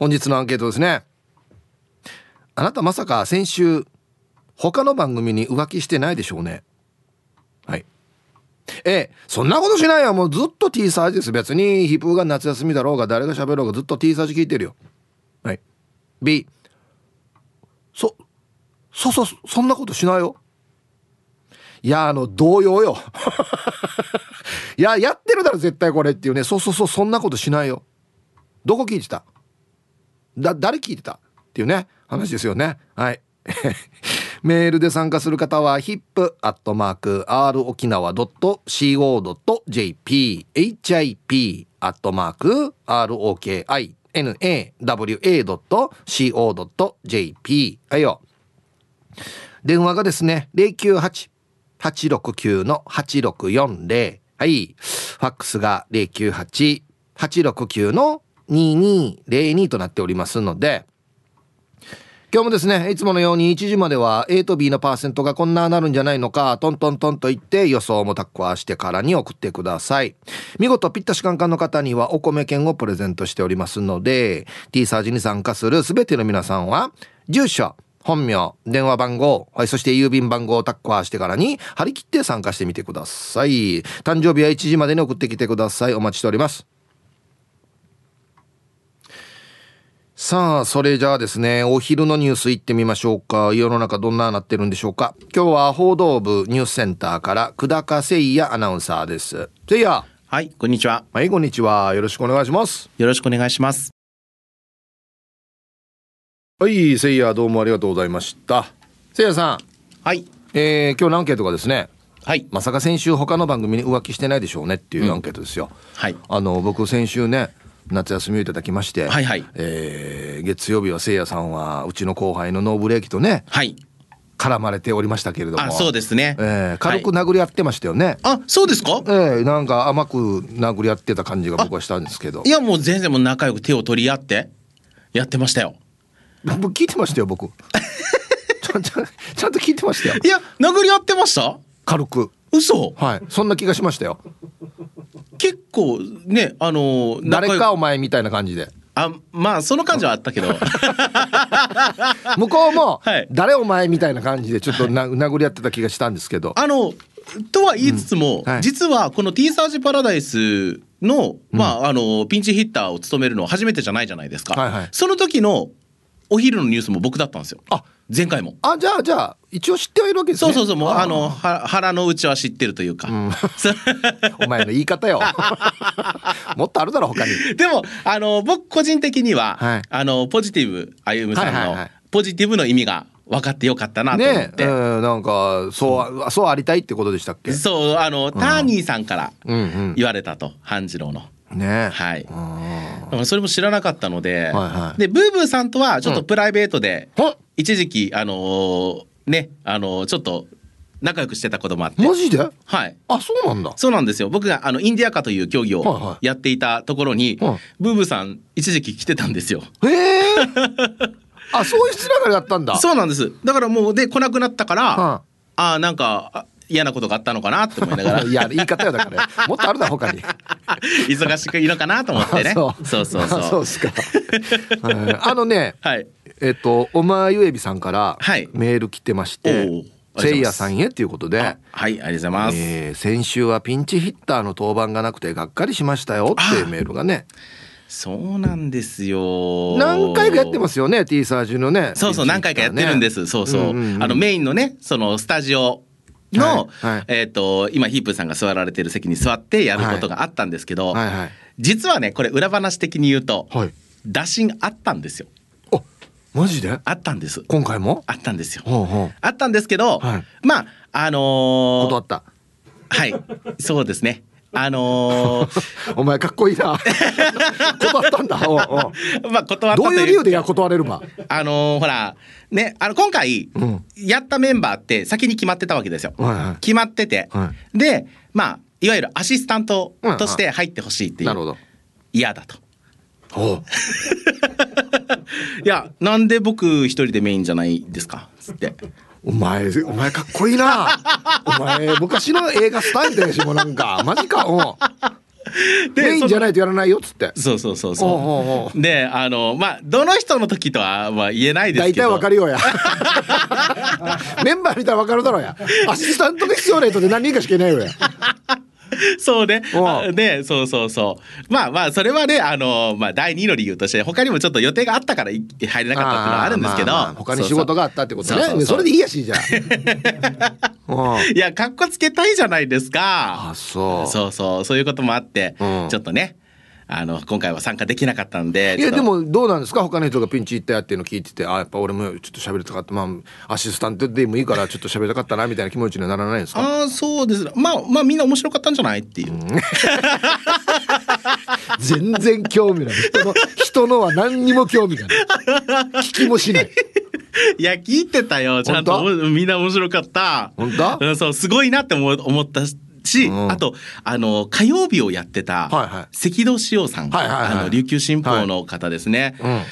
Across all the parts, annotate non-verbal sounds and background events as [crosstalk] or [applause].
本日のアンケートですねあなたまさか先週他の番組に浮気してないでしょうねはいええ、そんなことしないよ。もうずっと T サージです。別にヒップが夏休みだろうが誰が喋ろうがずっと T サージ聞いてるよ。はい。B。そ、そ、そ、そんなことしないよ。いや、あの、同様よ。[laughs] いや、やってるだろ、絶対これっていうね。そうそうそう、そんなことしないよ。どこ聞いてた？だ、誰聞いてた？っていうね、話ですよね。はい。[laughs] メールで参加する方は hip.r 沖縄 .co.jp hip.rokinawa.co.jp はいよ。電話がですね、098-869の8640。はい。ファックスが098-869の2202となっておりますので、今日もですね、いつものように1時までは A と B のパーセントがこんななるんじゃないのか、トントントンと言って予想もタッコアしてからに送ってください。見事ピッタシカンカンの方にはお米券をプレゼントしておりますので、T サージに参加するすべての皆さんは、住所、本名、電話番号、はい、そして郵便番号をタッコアしてからに張り切って参加してみてください。誕生日は1時までに送ってきてください。お待ちしております。さあ、それじゃあですね、お昼のニュース行ってみましょうか。世の中どんななってるんでしょうか。今日は報道部ニュースセンターから久高誠也アナウンサーです。誠也。はい、こんにちは。はい、こんにちは。よろしくお願いします。よろしくお願いします。はい、誠也どうもありがとうございました。誠也さん。はい。えー、今日のアンケートがですね。はい、まさか先週他の番組に浮気してないでしょうねっていうアンケートですよ。うん、はい。あの僕先週ね夏休みをいただきまして、はいはい、えー、月曜日はせいやさんはうちの後輩のノーブレーキとね、はい、絡まれておりましたけれども。あそうですね、えー、軽く殴り合ってましたよね、はい、あそうですか？えー、なんか甘く殴り合ってた感じが僕はしたんですけど。いやもう全然もう仲良く手を取り合ってやってましたよ。僕聞いてましたよ僕。[laughs] ちゃんちゃんちゃんと聞いてましたよ。いや殴り合ってました？軽く。嘘。はい。そんな気がしましたよ。結構ねあのー、誰かお前みたいな感じで。あまあその感じはあったけど。[laughs] 向こうも、誰お前みたいな感じでちょっとな、殴り合ってた気がしたんですけど。あのとは言いつつも、うん。はい、実はこの T サージパラダイスの、まあ、あのピンチヒッターを務めるのは初めてじゃないじゃないですか、はいはい、その時のお昼のニュースも僕だったんですよ。あ前回も。あじゃあじゃあ一応知ってはいるわけですね。そうそうそう。もうあの腹の内は知ってるというか、うん、[laughs] お前の言い方よ。[laughs] もっとあるだろ他に。でもあの僕個人的には、はい、あのポジティブ歩夢さんのポジティブの意味が分かってよかったなと思って、ね、うん、なんかそう、うん、そうありたいってことでしたっけ？そうあの、ターニーさんから言われたと、半次郎の。ね。はい。それも知らなかったので、はいはい、でブーブーさんとはちょっとプライベートで、一時期あのー、ねあのー、ちょっと仲良くしてたこともあって。マジで？はい。あそうなんだ。そうなんですよ。僕があのインディアカという競技をやっていたところに、はいはい、ブーブーさん一時期来てたんですよ。へえ [laughs] あそういうつながりだったんだ。そうなんです。だからもうで来なくなったから、はああなんか嫌なことがあったのかなって思いながら。[laughs] いや言い方よだから。もっとあるだ他に。[laughs] 忙しくいいのかなと思ってね。そう。そうそうそう。ですか。[laughs] あのね、はい、えっとおまゆえびさんからメール来てまして、せいやさんへっていうことで。はいありがとうございます、えー、先週はピンチヒッターの登板がなくてがっかりしましたよっていうメールがね。そうなんですよ。何回かやってますよね、T サージのね。そうそう、何回かやってるんです。そうそう。うんうんうん、あの、メインのね、そのスタジオの、はいはい、えっ、ー、と、今、ヒープさんが座られてる席に座ってやることがあったんですけど、はいはい、実はね、これ裏話的に言うと、打診あったんですよ。あ、マジで？あったんです。今回も？あったんですよ。ほうほうあったんですけど、まあ、あのー、断った。はい、そうですね。あのー、[laughs] お前かっこいいな。[laughs] 断ったんだ。おうおうまあ断ったどういう理由でや断れるば？あのー、ほらねあの今回、うん、やったメンバーって先に決まってたわけですよ。はいはい、決まってて、はい、でまあいわゆるアシスタントとして入ってほしいっていう、なるほど嫌だと。お [laughs] いやなんで僕一人でメインじゃないですか？つって。お前、お前かっこいいな。お前、昔の映画スタイルだし、もうなんか、マジか、お [laughs] メインじゃないとやらないよっつって。そうそうそうそう。であのまあどの人の時とはまあ言えないですけど。大体わかるよや。[laughs] メンバー見たらわかるだろうや。アシスタントで必要ないとで何人かしかいないよや [laughs] そうね。ね、そうそうそう。まあまあ、それはね、あの、まあ、第二の理由として、他にもちょっと予定があったから入れなかったっていうのはあるんですけど。まあまあ、他に仕事があったってことね。それでいいやし、じゃあ。[laughs] いや、かっこつけたいじゃないですか。あ、そう。そうそう、そういうこともあって、ちょっとね。あの今回は参加できなかったんでいやでもどうなんですか？他の人がピンチ行ったやっていうの聞いててあやっぱ俺もちょっと喋りたかった。まあアシスタントでもいいからちょっと喋りたかったなみたいな気持ちにはならないんですか？ああそうです。まあまあみんな面白かったんじゃないっていう、うん、全然興味ない。人の人のは何にも興味がない。聞きもしない。いや聞いてたよ。ちゃんと。みんな面白かった。本当、うん、そうすごいなって思ったし、うん、あとあの火曜日をやってた赤道志陽さん、あの琉球新報の方ですね。はい。うん。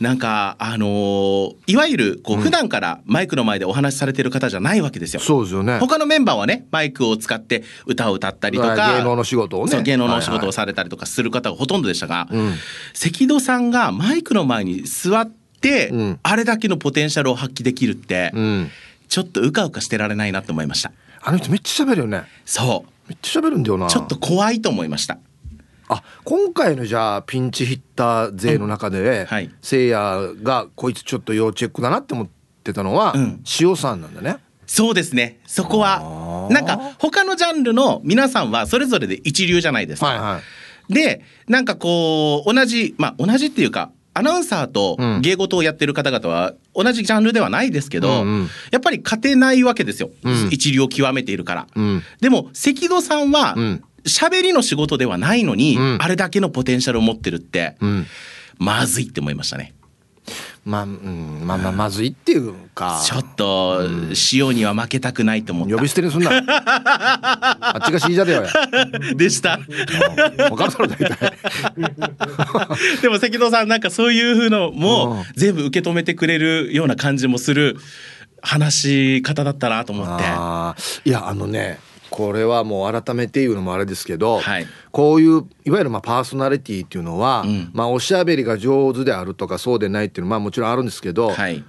なんかあのー、いわゆるこう普段からマイクの前でお話しされてる方じゃないわけですよ。そうですよね。他のメンバーはねマイクを使って歌を歌ったりとか芸能の仕事をね。芸能のお仕事をされたりとかする方がほとんどでしたが、はいはい、赤戸さんがマイクの前に座って、うん、あれだけのポテンシャルを発揮できるって、うん、ちょっとうかうかしてられないなって思いました。あの人めっちゃ喋るよね。そう。めっちゃ喋るんだよな。ちょっと怖いと思いました。あ今回のじゃあピンチヒッター勢の中で、うん。はい、せいやがこいつちょっと要チェックだなって思ってたのは、うん、塩さんなんだね。そうですね。そこはなんか他のジャンルの皆さんはそれぞれで一流じゃないですか、はいはい、でなんかこう同じまあ同じっていうかアナウンサーと芸事をやってる方々は同じジャンルではないですけど、うんうん、やっぱり勝てないわけですよ、うん、一流を極めているから。うん、でも赤戸さんは喋りの仕事ではないのに、あれだけのポテンシャルを持ってるって、まずいって思いましたね。まあ、うん、まあまあまずいっていうか。ちょっと、塩には負けたくないと思った。呼び捨てにすんな。[laughs] あっちがシージャだよ。でした。分かるだろ大体。[laughs] でも赤道さんなんかそういうふうのも全部受け止めてくれるような感じもする話し方だったなと思って。いやあのねこれはもう改めて言うのもあれですけど、はい、こういういわゆるまあパーソナリティっていうのは、うん、まあおしゃべりが上手であるとかそうでないっていうのはまあもちろんあるんですけど、はい、や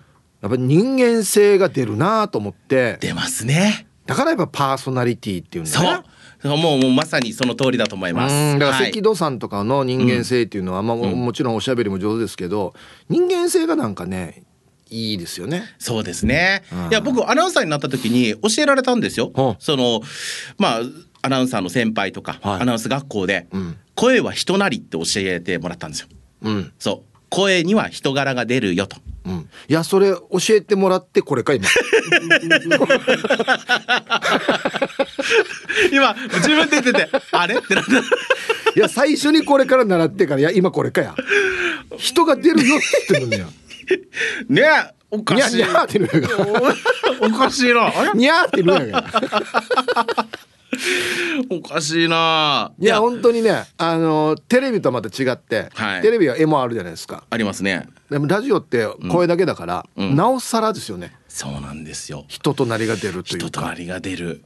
っぱり人間性が出るなと思って。出ますね。だからやっぱパーソナリティっていうんだね。そう。もうもうまさにその通りだと思います。だから赤道さんとかの人間性っていうのは、はい、まあもちろんおしゃべりも上手ですけど、人間性がなんかねいいですよね。そうですね。うん、いや僕アナウンサーになった時に教えられたんですよ。そのまあアナウンサーの先輩とか、はい、アナウンス学校で、うん、声は人なりって教えてもらったんですよ。うん、そう。声には人柄が出るよと。うん、いやそれ教えてもらってこれか今。[laughs] 今自分で言っててあれ？ってなった。いや最初にこれから習ってからいや今これかや。人が出るよって言ってるんだよ [laughs] ねおかしい。にゃってる [laughs] おかしいな。にゃってるや [laughs] おかしいな。いや本当にねあのテレビとまた違って、はい、テレビは絵もあるじゃないですか。ありますね。でもラジオって声だけだから、うん、なおさらですよね。そうなんですよ。人となりが出るというか。人となりが出る。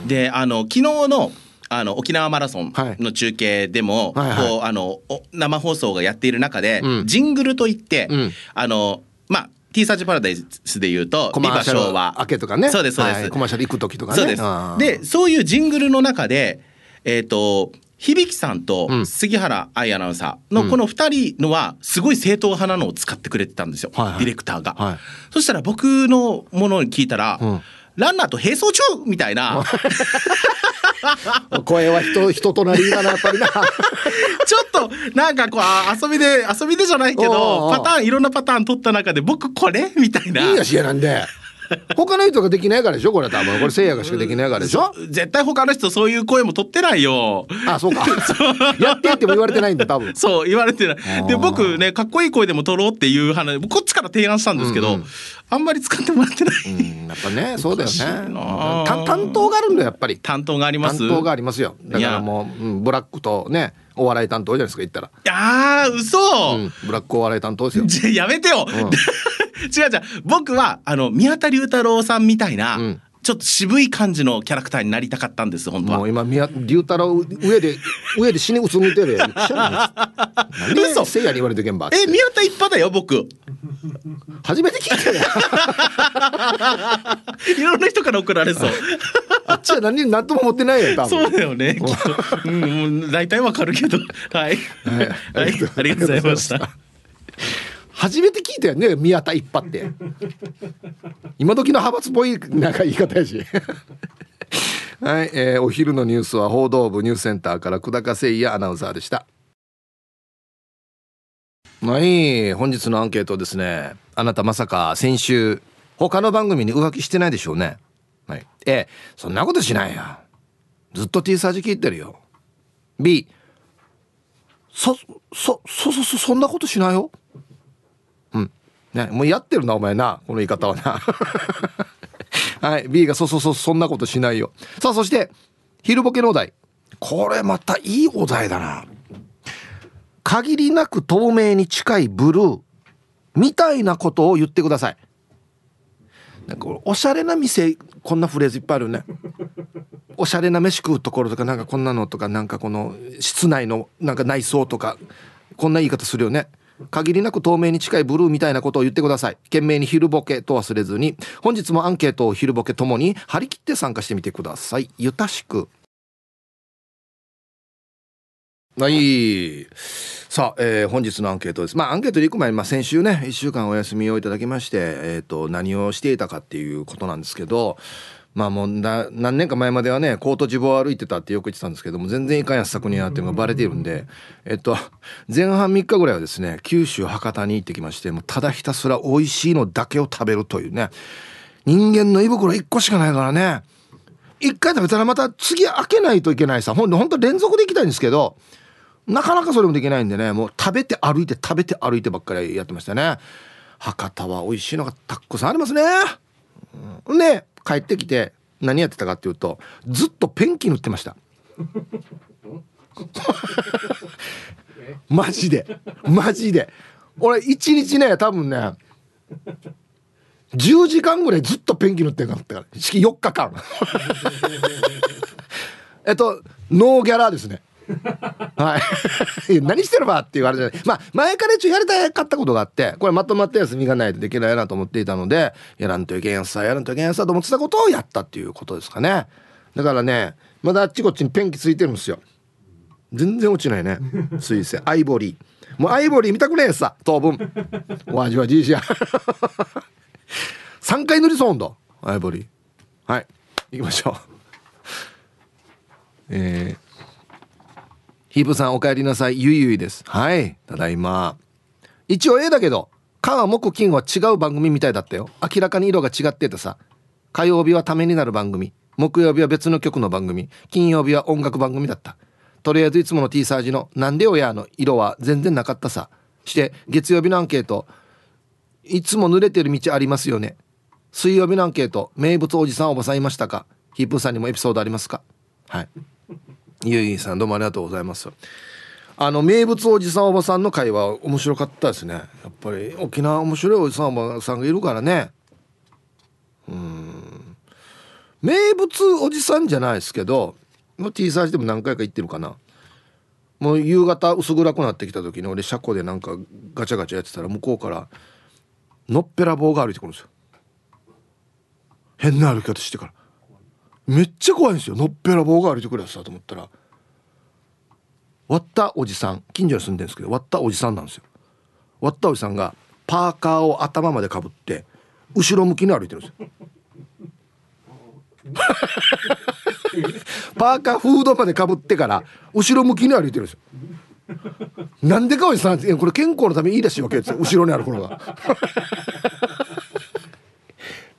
うん、であの昨日のあの沖縄マラソンの中継でも、はい。はいはい、こうあの生放送がやっている中で、うん、ジングルといって、あのまあ T サーチパラダイスで言うと、ビバ昭和。明けとかね。そうです、そうです、はい、コマーシャル行く時とかね。そうです。で、そういうジングルの中で、えっ、ー、と、響さんと杉原愛アナウンサーのこの2人のはすごい正統派なのを使ってくれてたんですよ、はいはい、ディレクターが、はい、そしたら僕のものに聞いたら、うんランナーと並走中みたいな。[laughs] 声は人、人となりだな、やっぱりな。[laughs] ちょっと、なんかこう、遊びで、遊びでじゃないけど、パターン、いろんなパターン取った中で、僕これみたいな。いいやしやなんで。他の人ができないからでしょ？これ多分。これせいやがしかできないからでしょ？絶対他の人そういう声も取ってないよ。あそうか。[laughs] やってっても言われてないんだ多分。そう言われてない。で僕ねかっこいい声でも取ろうっていう話こっちから提案したんですけど、うんうん、あんまり使ってもらってない、うん、やっぱねそうだよね。担当があるんだやっぱり。担当があります。担当がありますよ。だからもう、うん、ブラックとねお笑い担当じゃないですか言ったら。ああ嘘、うん、ブラックお笑い担当ですよ。じゃやめてよ、うん、[laughs] 違う違う。僕はあの宮田龍太郎さんみたいな、うんちょっと渋い感じのキャラクターになりたかったんです本当は。もう今宮龍太郎上で上で死にうつむいてる。やん何で嘘。せいやに言われてけんばえ宮田一派だよ僕。初めて聞いたよ。[laughs] いろんな人から送られそう。あっちは何に何とも思ってないよ多分。そうだよね。きっと、うん、大体わかるけど。はい、はい、ありがとうございました初めて聞いたよね宮田一派って。今時の派閥っぽいなんか言い方やし。[laughs] はい、えーお昼のニュースは報道部ニュースセンターから久高誠也アナウンサーでした。はい本日のアンケートですね。あなたまさか先週他の番組に浮気してないでしょうね。はい A そんなことしないよ。ずっと T サージ聞いてるよ。B そそそそそそんなことしないよ。ねもうやってるなお前な。この言い方はな。[laughs] はい。B がそうそうそうそんなことしないよ。さあそして昼ボケのお題。これまたいいお題だな。限りなく透明に近いブルー。みたいなことを言ってください。なんかおしゃれな店こんなフレーズいっぱいあるよね。おしゃれな飯食うところとかなんかこんなのとかなんかこの室内のなんか内装とかこんな言い方するよね。限りなく透明に近いブルーみたいなことを言ってください。懸命に昼ボケと忘れずに。本日もアンケートを昼ボケともに張り切って参加してみてください。ゆたしく。はい。さあ、えー本日のアンケートです。まあアンケートに行く前に、まあ、先週ね1週間お休みをいただきまして、えー、と何をしていたかっていうことなんですけどまあもう何年か前まではねコートジボワ歩いてたってよく言ってたんですけども全然いかんやつ作にやっていうのがバレているんでえっと前半3日ぐらいはですね九州博多に行ってきましてもうただひたすら美味しいのだけを食べるというね人間の胃袋1個しかないからね1回食べたらまた次開けないといけないさほんと本当連続で行きたいんですけどなかなかそれもできないんでねもう食べて歩いて食べて歩いてばっかりやってましたね。博多は美味しいのがたくさんありますね。うん。で帰ってきて何やってたかっていうとずっとペンキ塗ってました。[laughs] マジで。マジで。俺一日ね多分ね10時間ぐらいずっとペンキ塗ってんかったから。式4日間。[laughs] えっとノーギャラですね。はい。[laughs] 何してるばって言われてまあ前から一応やりたかったことがあってこれまとまった休みがないとできないなと思っていたのでやらんといけんやさやらんといけんやさと思ってたことをやったっていうことですかね。だからねまだあっちこっちにペンキついてるんですよ。全然落ちないね。水性アイボリー。もうアイボリー見たくねえさ当分。お味はじいしや。[laughs] 3回塗りそうだアイボリー。はい。行きましょう。えーヒープさんお帰りなさい。ゆいゆいです。はい。ただいま。一応 A だけど火木金は違う番組みたいだったよ。明らかに色が違っててさ。火曜日はためになる番組。木曜日は別の曲の番組。金曜日は音楽番組だった。とりあえずいつもの T サージの「なんでよや」の色は全然なかったさ。して月曜日のアンケート「いつも濡れてる道ありますよね」水曜日のアンケート「名物おじさんおばさんいましたか?」ヒープさんにもエピソードありますか？はい。ゆいさんどうもありがとうございます。あの名物おじさんおばさんの会話面白かったですね。やっぱり沖縄面白いおじさんおばさんがいるからね。うん。名物おじさんじゃないですけどもう T サージでも何回か行ってるかな。もう夕方薄暗くなってきた時に俺車庫でなんかガチャガチャやってたら向こうからのっぺら棒が歩いてくるんですよ。変な歩き方してから。めっちゃ怖いんですよ。のっぺら棒が歩いてくるやつだと思ったら。割ったおじさん近所に住んでるんですけど割ったおじさんなんですよ。割ったおじさんがパーカーを頭までかぶって後ろ向きに歩いてるんですよ。[laughs] パーカーフードまでかぶってから後ろ向きに歩いてるんですよ。なんでかおじさんいやこれ健康のためにいいですよ。後ろにある頃が。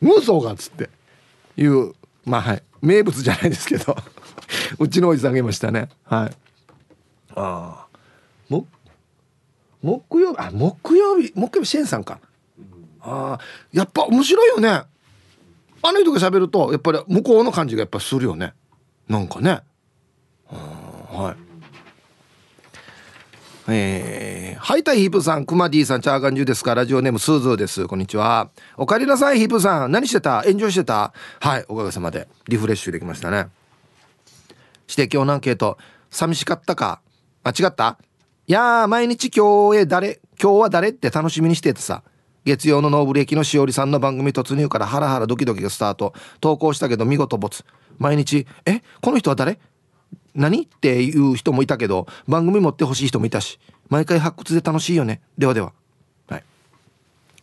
無双がっつって。いうまあはい。名物じゃないですけどうちのおじさんがいましたね。はい。ああ。も木曜日あ木曜日木曜日シェンさんか。ああやっぱ面白いよね。あの人が喋るとやっぱり向こうの感じがやっぱするよね。なんかね。うんはい。えー、ハイタイヒープさん、クマディさん、チャーガンジュですかラジオネームスーズーです。こんにちは。お帰りなさい、ヒープさん。何してた？エンジョイしてた？はい、おかげさまで。リフレッシュできましたね。して今日のアンケート、寂しかったか？あ、違った？いやー、毎日今日へ誰、今日は誰って楽しみにしててさ。月曜のノーブル駅のしおりさんの番組突入からハラハラドキドキがスタート。投稿したけど見事没。毎日、え、この人は誰？何？っていう人もいたけど番組持ってほしい人もいたし毎回発掘で楽しいよね。ではでは。はい。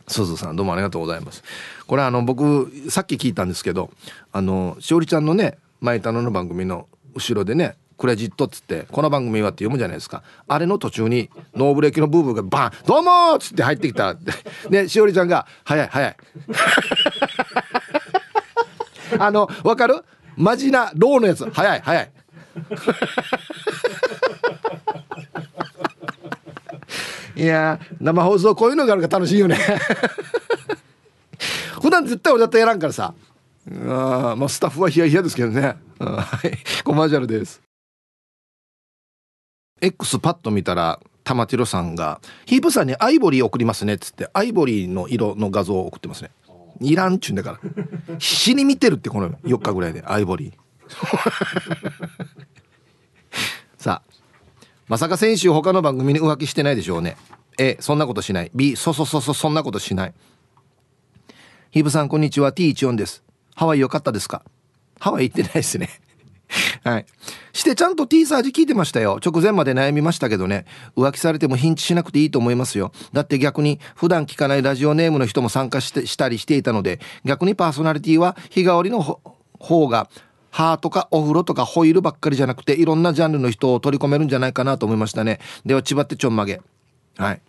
すずさんどうもありがとうございます。これあの僕さっき聞いたんですけどあのしおりちゃんのね前田の番組の後ろでねクレジットっつってこの番組はって読むじゃないですか。あれの途中にノーブレーキのブーブーがバン「どうも!」っつって入ってきたでしおりちゃんが「早い早い」[laughs] あのわかる？マジなローのやつ。早い早い。いや生放送こういうのがあるから楽しいよね。[laughs] 普段絶対俺だったらやらんからさ。あまあスタッフはヒヤヒヤですけどね。はい。コマーシャルです。X パッと見たら玉城さんが「ヒープさんにアイボリー送りますね」っつってアイボリーの色の画像を送ってますね。いらんっちゅうんだから。必死に見てるってこの4日ぐらいでアイボリー。さあまさか先週他の番組に浮気してないでしょうね A そんなことしない B そそそそそんなことしないヒブさんこんにちは T14 ですハワイ良かったですか？ハワイ行ってないですね [laughs] はい。してちゃんと T サージ聞いてましたよ。直前まで悩みましたけどね。浮気されてもヒンチしなくていいと思いますよ。だって逆に普段聞かないラジオネームの人も参加してしたりしていたので、逆にパーソナリティは日替わりの方がハーとかお風呂とかホイールばっかりじゃなくていろんなジャンルの人を取り込めるんじゃないかなと思いましたね。では千葉ってちょんまげ。はい。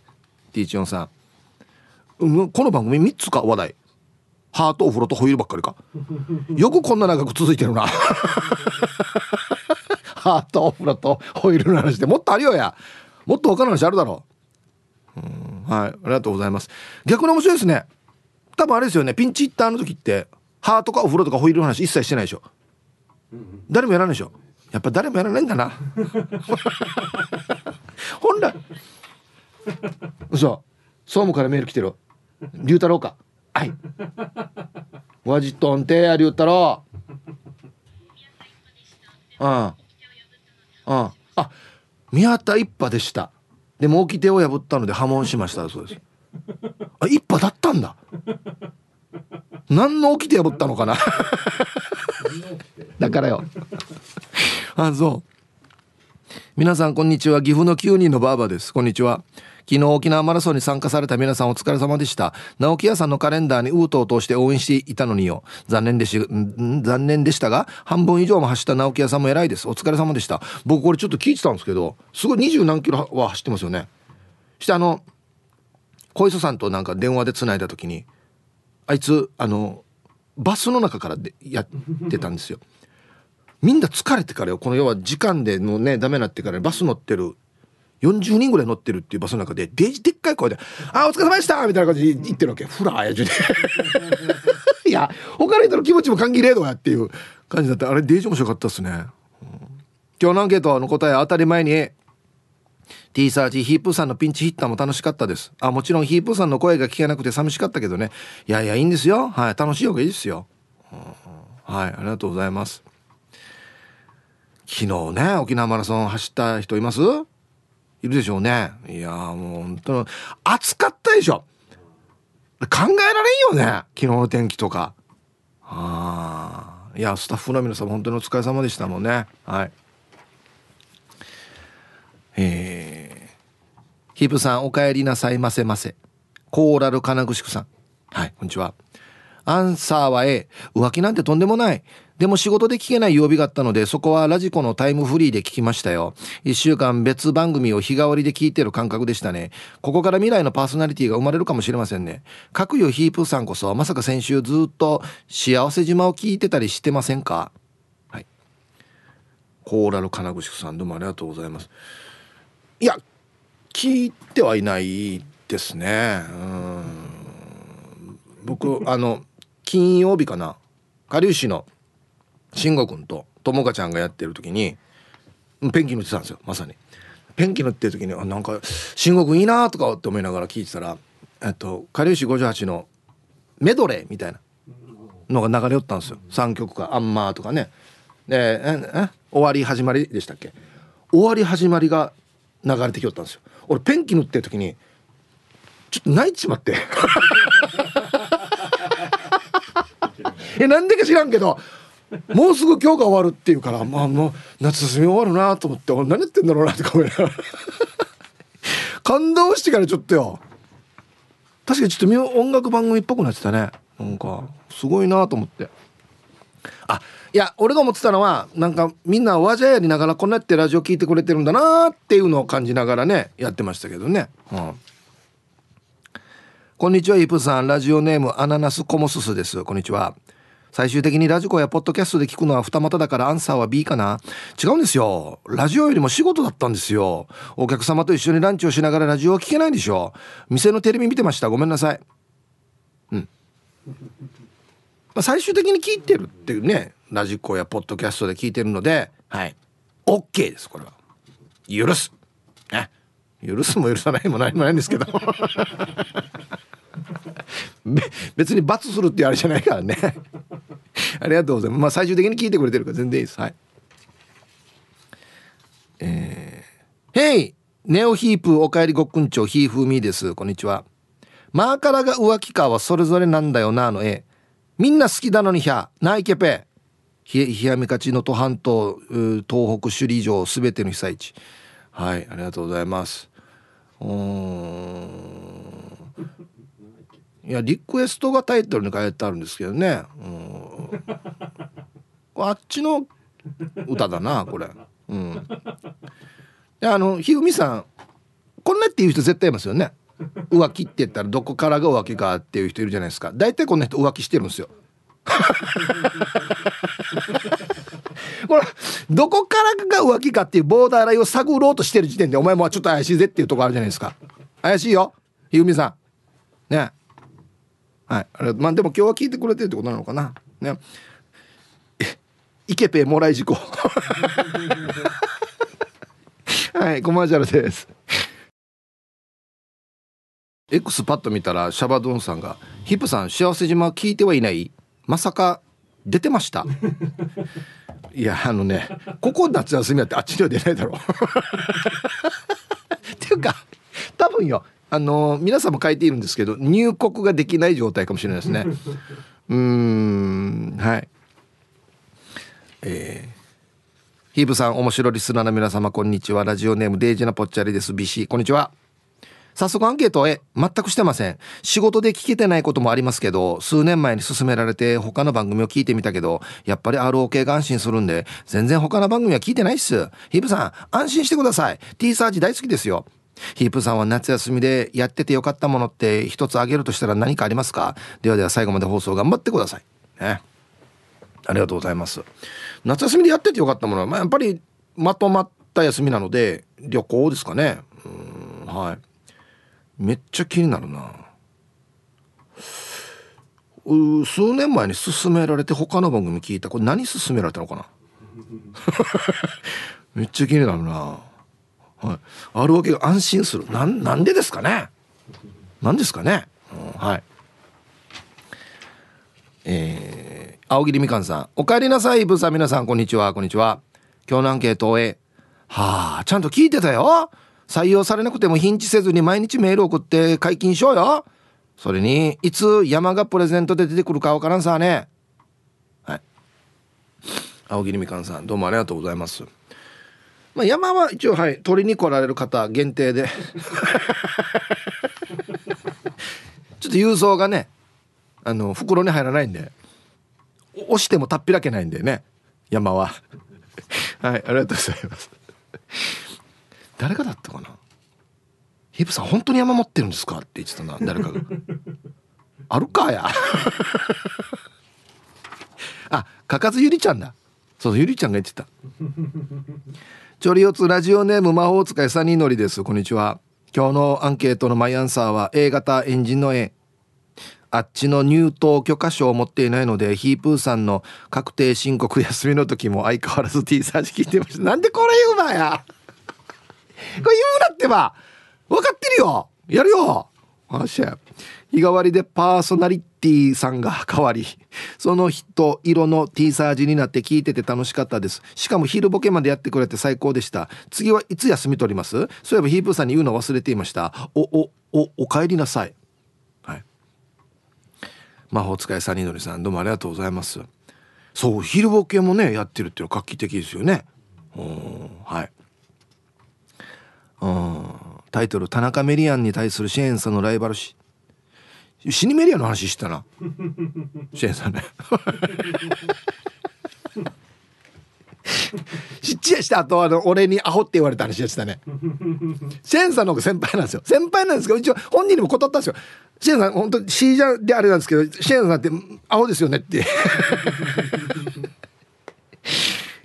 ティーチョンさん、うん、この番組3つか話題。ハートお風呂とホイールばっかりか。よくこんな長く続いてるな。[laughs] ハートお風呂とホイールの話でもっとあるよや。もっと他の話あるだろう。はい。ありがとうございます。逆に面白いですね。多分あれですよね。ピンチヒッターの時ってハートかお風呂とかホイールの話一切してないでしょ。誰もやらないでしょ。やっぱ誰もやらないんだな。[laughs] 本来嘘。総務からメール来てる。龍太郎か。はい。わじとんてや龍太郎。うん。うん。あ宮田一派でした。でも掟を破ったので破門しました。そうです。あ一派だったんだ。何の掟破ったのかな？[laughs] だからよ。[laughs] あそう。皆さんこんにちは。岐阜の9人のバーバです。こんにちは。昨日沖縄マラソンに参加された皆さんお疲れ様でした。直木屋さんのカレンダーにウートを通して応援していたのによ。残念でし残念でしたが半分以上も走った直木屋さんも偉いです。お疲れ様でした。僕これちょっと聞いてたんですけどすごい二十何キロは走ってますよね。してあの小磯さんとなんか電話でつないだ時にあいつあのバスの中からでやってたんですよ。みんな疲れてからよ。この要は時間でもうねダメになってからバス乗ってる。40人ぐらい乗ってるっていうバスの中でデジでっかい声で「あお疲れ様でした!」みたいな感じで言ってるわけ。フラーやじで [laughs] いや他の人の気持ちも歓迎レードやっていう感じだった。あれデージ面白かったっすね、うん、今日のアンケートの答え当たり前に T サージヒープーさんのピンチヒッターも楽しかったです。あもちろんヒープーさんの声が聞けなくて寂しかったけどね。いやいやいいんですよ。はい楽しい方がいいですよ、うん、はいありがとうございます。昨日ね沖縄マラソン走った人います？いるでしょうね。いやもう本当暑かったでしょ。考えられんよね昨日の天気とか。あいやスタッフの皆さん本当にお疲れ様でしたもんね。はい。えー、ヒープさんお帰りなさいませませコーラル金具宿さんはいこんにちはアンサーは A 浮気なんてとんでもないでも仕事で聞けない曜日があったので、そこはラジコのタイムフリーで聞きましたよ。一週間別番組を日替わりで聞いてる感覚でしたね。ここから未来のパーソナリティが生まれるかもしれませんね。各有ヒープーさんこそ、まさか先週ずっと幸せ島を聞いてたりしてませんか？はい。コーラル金具宿さんどうもありがとうございます。いや、聞いてはいないですね。うん。僕、あの、金曜日かな。下流市の慎吾君と友果ちゃんがやってる時にペンギン見てたんですよまさに。ペンキ塗ってる時になんか慎吾君いいなとかって思いながら聞いてたらえっと「かりゆし58」のメドレーみたいなのが流れ寄ったんですよ3曲か「アンマー」とかねでえ終わり始まりでしたっけ？終わり始まりが流れてきよったんですよ俺ペンキ塗ってる時にちょっと泣いちまって。[laughs] えなんでか知らんけどもうすぐ今日が終わるっていうからまあもう夏休み終わるなと思って何やってんだろうなとか思いながら。[laughs] 感動してからちょっとよ。確かにちょっと音楽番組っぽくなってたね。なんかすごいなと思って。あいや俺が思ってたのはなんかみんなわじゃやりながらこんなやってラジオ聞いてくれてるんだなっていうのを感じながらねやってましたけどね、うん、こんにちはイプさん。ラジオネームアナナスコモススです。こんにちは。最終的にラジコやポッドキャストで聞くのは二股だからアンサーは B かな違うんですよ。ラジオよりも仕事だったんですよ。お客様と一緒にランチをしながらラジオは聞けないでしょ。店のテレビ見てました。ごめんなさい。うん。まあ、最終的に聞いてるっていうねラジコやポッドキャストで聞いてるのではい。OK ですこれは。許す。ね。許すも許さないも何もないんですけど。[laughs] 別に罰するってあれじゃないからね。[laughs] ありがとうございます。まあ最終的に聞いてくれてるから全然いいです。はい。えー、ヘイネオヒープおかえりごっくんちょひーふみです。こんにちは。マーカラが浮気かはそれぞれなんだよなの絵。みんな好きだのにひゃないけぺひやみかちの都半島東北首里城すべての被災地。はいありがとうございます。うん。いやリクエストがタイトルに書いてあるんですけどね。うん。[laughs] あっちの歌だなこれ。うん。あのひふみさんこんなっていう人絶対いますよね。浮気って言ったらどこからが浮気かっていう人いるじゃないですか。大体こんな人浮気してるんですよ。[laughs] これどこからが浮気かっていうボーダーラインを探ろうとしてる時点でお前もちょっと怪しいぜっていうとこあるじゃないですか。怪しいよ。ひふみさん。ね。はい。あれまあでも今日は聞いてくれてるってことなのかな。ね。イケペもらい事故 [laughs] はい。コマーシャルです。X パッと見たらシャバドゥンさんが「ヒップさん幸せ島聞いてはいない？まさか出てました。[laughs] いやあのねここ夏休みやってあっちには出ないだろう。[laughs] っていうか多分よ。あの皆さんも書いているんですけど入国ができない状態かもしれないですね。[laughs] うんはい。えーヒーブさん面白リスナーの皆様こんにちは。ラジオネームデイジナポッチャリです。BC こんにちは早速アンケートへ全くしてません。仕事で聞けてないこともありますけど数年前に勧められて他の番組を聞いてみたけどやっぱり ROK が安心するんで全然他の番組は聞いてないっす。ヒープさん安心してください。T サージ大好きですよ。ヒープさんは夏休みでやっててよかったものって一つあげるとしたら何かありますか？ではでは最後まで放送頑張ってください。ね。ありがとうございます。夏休みでやっててよかったものは、まあ、やっぱりまとまった休みなので旅行ですかね。うんはい。めっちゃ気になるな。う数年前に勧められて他の番組聞いた。これ何勧められたのかな？[laughs] めっちゃ気になるな。はい。あるわけが安心する。なんなんでですかね？なんですかね、うん、はい。えー、青桐みかんさん。おかえりなさいブーさん皆さんこんにちはこんにちは。今日のアンケートへはあちゃんと聞いてたよ。採用されなくてもヒンチせずに毎日メール送って解禁しようよ。それにいつ山がプレゼントで出てくるかわからんさね。はい。青桐みかんさんどうもありがとうございます。まあ山は一応はい取りに来られる方限定で。[laughs] ちょっと郵送がねあの袋に入らないんで。押してもたっぴらけないんでね山は。はいありがとうございます。誰がだったかな？ヒプさん本当に山持ってるんですか？って言ってたな [laughs] 誰かが。あるかや。[laughs] あかかずゆりちゃんだ。そうゆりちゃんが言ってた。チョリオツラジオネーム魔法使いサニーのりです。こんにちは。今日のアンケートのマイアンサーは A 型エンジンの A あっちの入党許可証を持っていないのでヒープーさんの確定申告休みの時も相変わらず T サージ聞いてました。なんでこれ言うばや？言うなってば。分かってるよ。やるよ。あしゃ日替わりでパーソナリティさんが変わりその人色の T サージになって聞いてて楽しかったです。しかも昼ボケまでやってくれて最高でした。次はいつ休み取ります？そういえばヒープーさんに言うの忘れていました。おおおお帰りなさい。はい。魔法使いサニードリさんどうもありがとうございます。そう昼ボケもねやってるっていうのは画期的ですよね。はい。うん。タイトル「田中メリアンに対するシェーンさんのライバル視」死にメリアの話したな。シェーンさんね。しっちやした後あの俺にアホって言われた話でしたね。シェーンさんの方が先輩なんですよ。先輩なんですけど一応本人にも断ったんですよ。シェーンさん本当シージャーであれなんですけどシェーンさんってアホですよねって。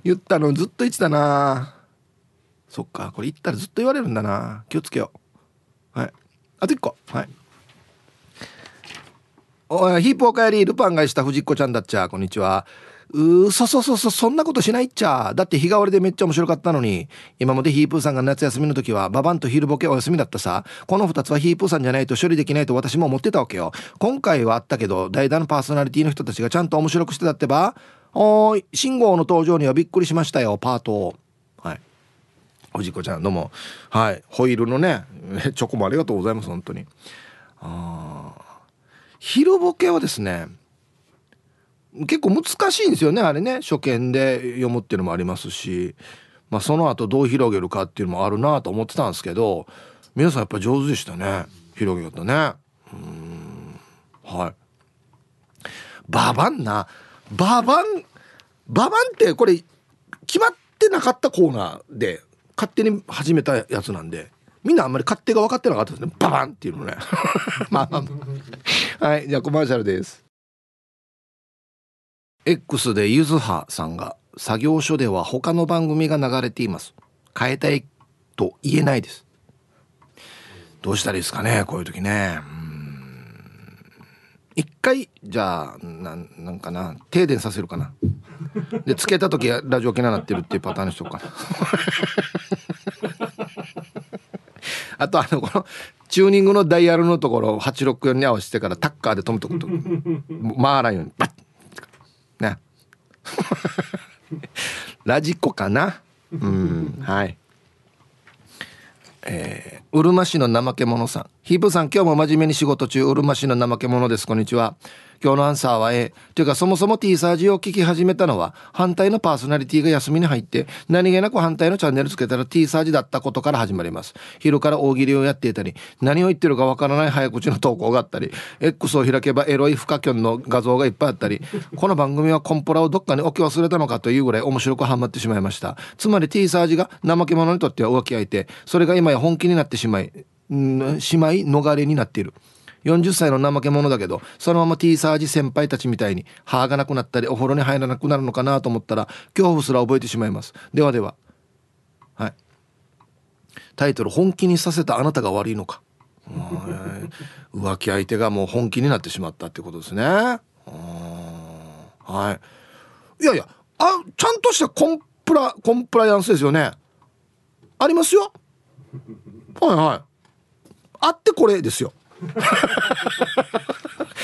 言ったのずっと言ってたな。そっかこれ言ったらずっと言われるんだな。気をつけよう。はい。あと1個。はい。おいヒープおかえりルパンがした藤子ちゃんだっちゃ。こんにちは。うーそそそそそんなことしないっちゃ。だって日替わりでめっちゃ面白かったのに。今までヒープーさんが夏休みの時はババンと昼ボケお休みだったさ。この2つはヒープーさんじゃないと処理できないと私も思ってたわけよ。今回はあったけど代打のパーソナリティの人たちがちゃんと面白くしてたってば。おーい信号の登場にはびっくりしましたよパートはい藤子ちゃんどうも。はい。ホイールのね [laughs] チョコもありがとうございます本当に。ああ昼ボケはですね結構難しいんですよねあれね。初見で読むっていうのもありますし、まあ、その後どう広げるかっていうのもあるなと思ってたんですけど皆さんやっぱ上手でしたね広げ方ね。うん。はい。ババンな。ババンババンってこれ決まってなかったコーナーで勝手に始めたやつなんでみんなあんまり勝手が分かってなかったですね。ババンっていうのね。[laughs] まあまあ。はいじゃあコマーシャルです。X でゆずはさんが作業所では他の番組が流れています。変えたいと言えないです。どうしたらいいですかねこういう時ね。一回じゃあなんなんかな停電させるかな。でつけた時ラジオ機能なってるっていうパターンにしとくかな。[laughs] あとあのこのチューニングのダイヤルのところを864に合わせてからタッカーで止めとくと。回らんようにバッね。ラジコかな。うんはい。えー、うるま市の怠け者さん。ヒープさん今日も真面目に仕事中うるま市の怠け者です。こんにちは。今日のアンサーは A というかそもそも T サージを聞き始めたのは反対のパーソナリティが休みに入って何気なく反対のチャンネルつけたら T サージだったことから始まります。昼から大喜利をやっていたり何を言ってるかわからない早口の投稿があったり X を開けばエロいフカキョンの画像がいっぱいあったりこの番組はコンポラをどっかに置き忘れたのかというぐらい面白くハマってしまいました。つまり T サージが怠け者にとっては浮気相手。それが今や本気になってしまいうんしまい逃れになっている。40歳の怠け者だけどそのまま T サージ先輩たちみたいに歯がなくなったりお風呂に入らなくなるのかなと思ったら恐怖すら覚えてしまいます。ではでは。はい。タイトル「本気にさせたあなたが悪いのか」浮気相手がもう本気になってしまったってことですね。はい。いやいやあちゃんとしたコンプラコンプライアンスですよね。ありますよ。はいはい。あってこれですよ。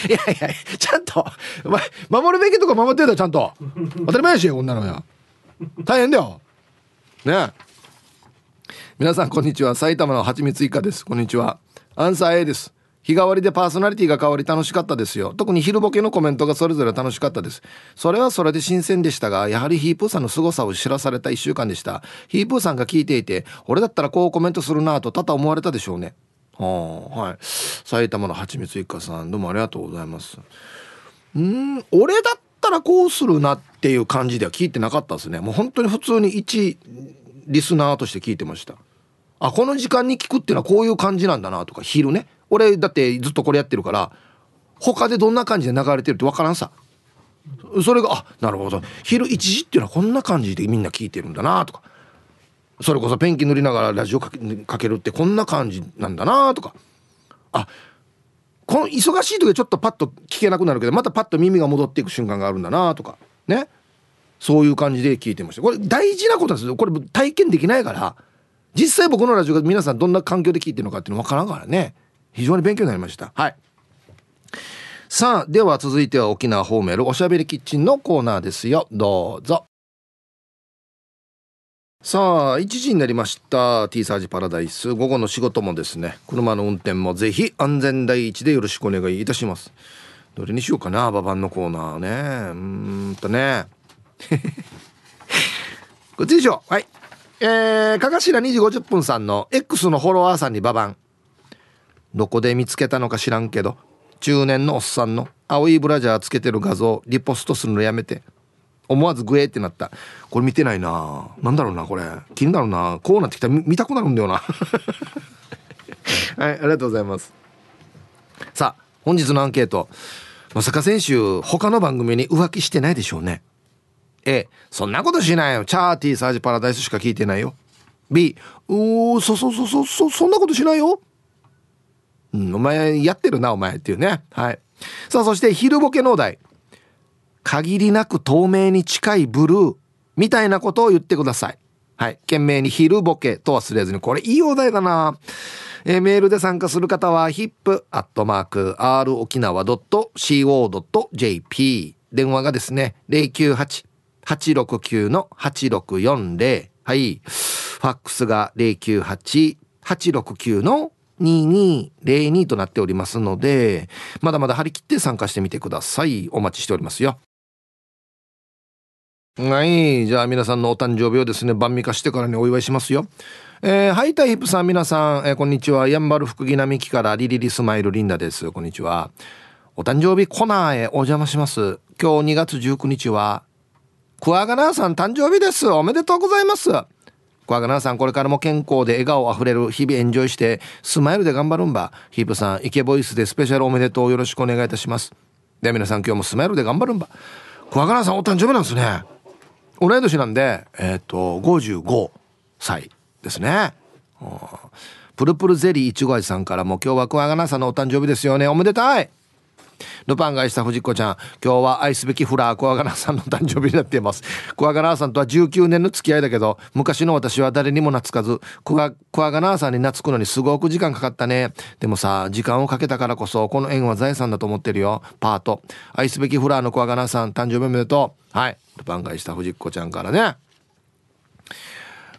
いやいやちゃんとお前守るべきとか守ってんだちゃんと。当たり前やしこんなのや。大変だよ。ね皆さんこんにちは。埼玉のはちみついかです。こんにちは。アンサー A です。日替わりでパーソナリティが変わり楽しかったですよ。特に昼ボケのコメントがそれぞれ楽しかったです。それはそれで新鮮でしたがやはりヒープーさんの凄さを知らされた1週間でした。ヒープーさんが聞いていて俺だったらこうコメントするなぁと多々思われたでしょうね。はい。埼玉のはちみつ一家さんどうもありがとうございます。うん俺だったらこうするなっていう感じでは聞いてなかったですね。もう本当に普通に一リスナーとして聞いてました。あこの時間に聞くっていうのはこういう感じなんだなとか昼ね。俺だってずっとこれやってるから他でどんな感じで流れてるって分からんさ。それがあなるほど。昼1時っていうのはこんな感じでみんな聞いてるんだなとか。それこそペンキ塗りながらラジオかけるってこんな感じなんだなとか。あこの忙しい時はちょっとパッと聞けなくなるけどまたパッと耳が戻っていく瞬間があるんだなとか。ね。そういう感じで聞いてました。これ大事なことですよ。これ体験できないから。実際僕のラジオが皆さんどんな環境で聞いてるのかっていうの分からんからね。非常に勉強になりました。はい。さあでは続いては沖縄方面のおしゃべりキッチンのコーナーですよ。どうぞ。さあ1時になりました。T サージパラダイス。午後の仕事もですね。車の運転もぜひ安全第一でよろしくお願いいたします。どれにしようかなババンのコーナーね。うんとね。[laughs] こっちでしょはい。えー、かがしら2時50分さんの X のフォロワーさんにババンどこで見つけたのか知らんけど中年のおっさんの青いブラジャーつけてる画像リポストするのやめて。思わずグエーってなった。これ見てないな。なんだろうなこれ。気になるな。こうなってきた。ら見たくなるんだよな。[laughs] はいありがとうございます。さあ本日のアンケート。まさか先週他の番組に浮気してないでしょうね。A そんなことしないよ。チャーティーサージパラダイスしか聞いてないよ。B うーそそそそそそんなことしないよ。うん、お前やってるなお前っていうね。はい。さあそして昼ボケのお題。限りなく透明に近いブルーみたいなことを言ってください。はい。懸命に昼ボケと忘れずに。これいいお題だな。えー、メールで参加する方は hip.r 沖縄 .co.jp 電話がですね098-869-8640はい。ファックスが098-869の2202となっておりますので、まだまだ張り切って参加してみてください。お待ちしておりますよ。はい。じゃあ皆さんのお誕生日をですね、晩味化してからにお祝いしますよ。えー、ハイタイヒップさん、皆さん、えー、こんにちは。やんばる福木並木からリリリスマイルリンダです。こんにちは。お誕生日コナーへお邪魔します。今日2月19日は、クワガナーさん誕生日です。おめでとうございます。小赤奈さんこれからも健康で笑顔あふれる日々エンジョイしてスマイルで頑張るんばヒープさんイケボイスでスペシャルおめでとうよろしくお願いいたしますでは皆さん今日もスマイルで頑張るんば小赤奈さんお誕生日なんですね同い年なんでえっ、と55歳ですね。プルプルゼリーいちご味さんからも今日はクワガナさんのお誕生日ですよね。おめでたい。ルパンがした藤子ちゃん。今日は愛すべきフラークワガナーさんの誕生日になっています。クワガナーさんとは19年の付き合いだけど昔の私は誰にも懐かず。クワクワガナーさんに懐くのにすごく時間かかったね。でもさ時間をかけたからこそこの縁は財産だと思ってるよ。パート。愛すべきフラーのクワガナーさん誕生日おめでとう。はい。ルパンがした藤子ちゃんからね。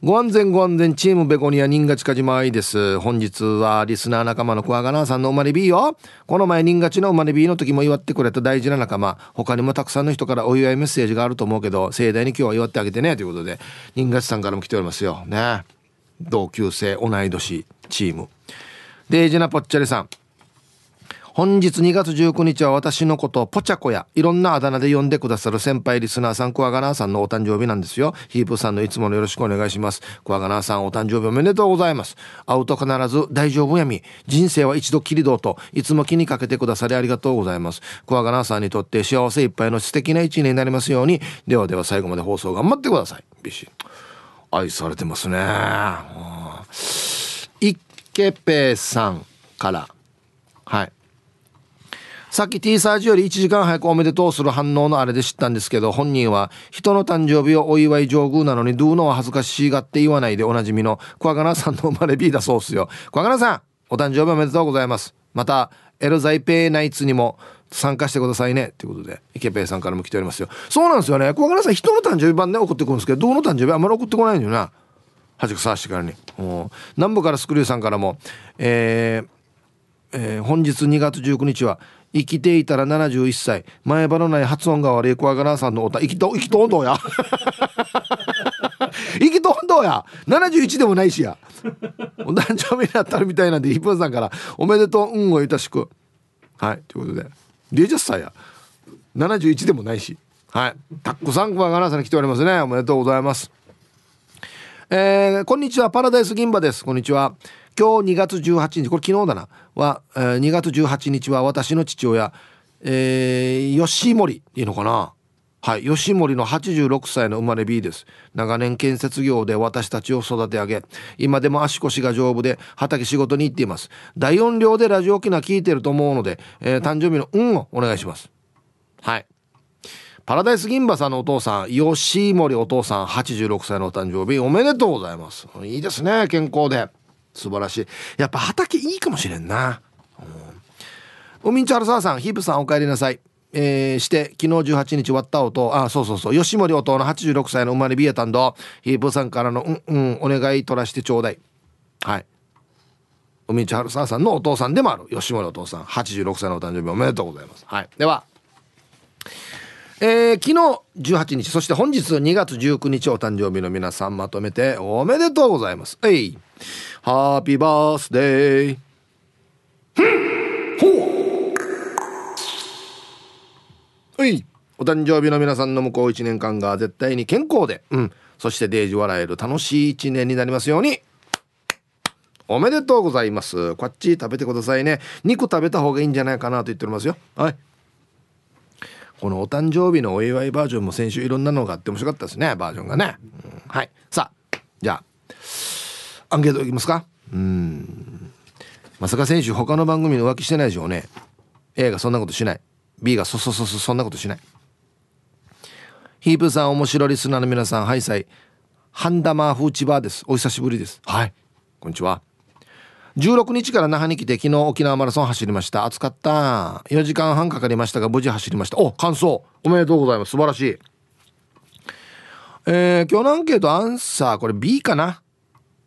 ご安全ご安全チームベゴニア人が近島愛です。本日はリスナー仲間のクワガナーさんの生まれ B よ。この前人がちの生まれ B の時も祝ってくれた大事な仲間。他にもたくさんの人からお祝いメッセージがあると思うけど、盛大に今日は祝ってあげてね。ということで、人がちさんからも来ておりますよ。ね。同級生、同い年、チーム。デイジナポッチャリさん。本日2月19日は私のことをポチャコやいろんなあだ名で呼んでくださる先輩リスナーさんクワガナーさんのお誕生日なんですよ。ヒープさんのいつものよろしくお願いします。クワガナーさんお誕生日おめでとうございます。会うと必ず大丈夫やみ。人生は一度きりどうといつも気にかけてくださりありがとうございます。クワガナーさんにとって幸せいっぱいの素敵な一年になりますように。ではでは最後まで放送頑張ってください。ビシ愛されてますね。いっけぺさんから。はい。さっき T サージより1時間早くおめでとうする反応のあれで知ったんですけど本人は人の誕生日をお祝い上宮なのにどうのは恥ずかしがって言わないでおなじみの小赤さんの生まれ B だそうっすよ。小赤さんお誕生日おめでとうございますまたエルザイペイナイツにも参加してくださいねということで池ペイさんからも来ておりますよそうなんですよね小赤さん人の誕生日版ね送ってくるんですけどどうの誕生日あんまり送ってこないんだよな恥かさしてからに南部からスクリューさんからもえーえー、本日2月19日は生きていたら71歳。前歯のない発音が悪い小柄さんのおた生きと生きとんどうや。生きとんどう [laughs] や。71でもないしや。お誕生日になったるみたいなんでヒップさんからおめでとう運をいたしく。はいということで。0歳や。71でもないし。はい。たっくさん小柄さんに来ておりますね。おめでとうございます。えー、こんにちは。パラダイス銀歯です。こんにちは。今日2月18日これ昨日だな。は、えー、2月18日は私の父親、えー、吉森っていうのかな。はい吉森の86歳の生まれ B です。長年建設業で私たちを育て上げ今でも足腰が丈夫で畑仕事に行っています。大音量でラジオ機能聞いてると思うので、えー、誕生日の運をお願いします。はい。パラダイス銀馬さんのお父さん吉森お父さん86歳のお誕生日おめでとうございます。いいですね健康で。素晴らしい。やっぱ畑いいかもしれんな。おみんちゃるささんヒープさんお帰りなさい。えー、して昨日18日割った音あそうそうそう。吉森音の86歳の生まれビエタンドヒープさんからのうんうんお願い取らしてちょうだい。はい。おみんちはるささんのお父さんでもある。吉森お父さん86歳のお誕生日おめでとうございます。はい。では。えー、昨日18日そして本日2月19日お誕生日の皆さんまとめておめでとうございます。えい。ハッピーバースデーはい。お誕生日の皆さんの向こう1年間が絶対に健康で。うん。そしてデージ笑える楽しい1年になりますように。おめでとうございます。こっち食べてくださいね。肉食べた方がいいんじゃないかなと言っておりますよ。はい。このお誕生日のお祝いバージョンも先週いろんなのがあって面白かったですね。バージョンがね、うん、はい。さあ。じゃあアンケートいきますか？うん。まさか選手他の番組の浮気してないでしょうね。A がそんなことしない。B がそそそそそんなことしない。ヒープさん面白リスナーの皆さんハイサイ。ハンダマーフーチバーです。お久しぶりです。はい。こんにちは。16日から那覇に来て昨日沖縄マラソン走りました。暑かった。4時間半かかりましたが無事走りました。お感想おめでとうございます。素晴らしい。えー、今日のアンケートアンサーこれ B かな？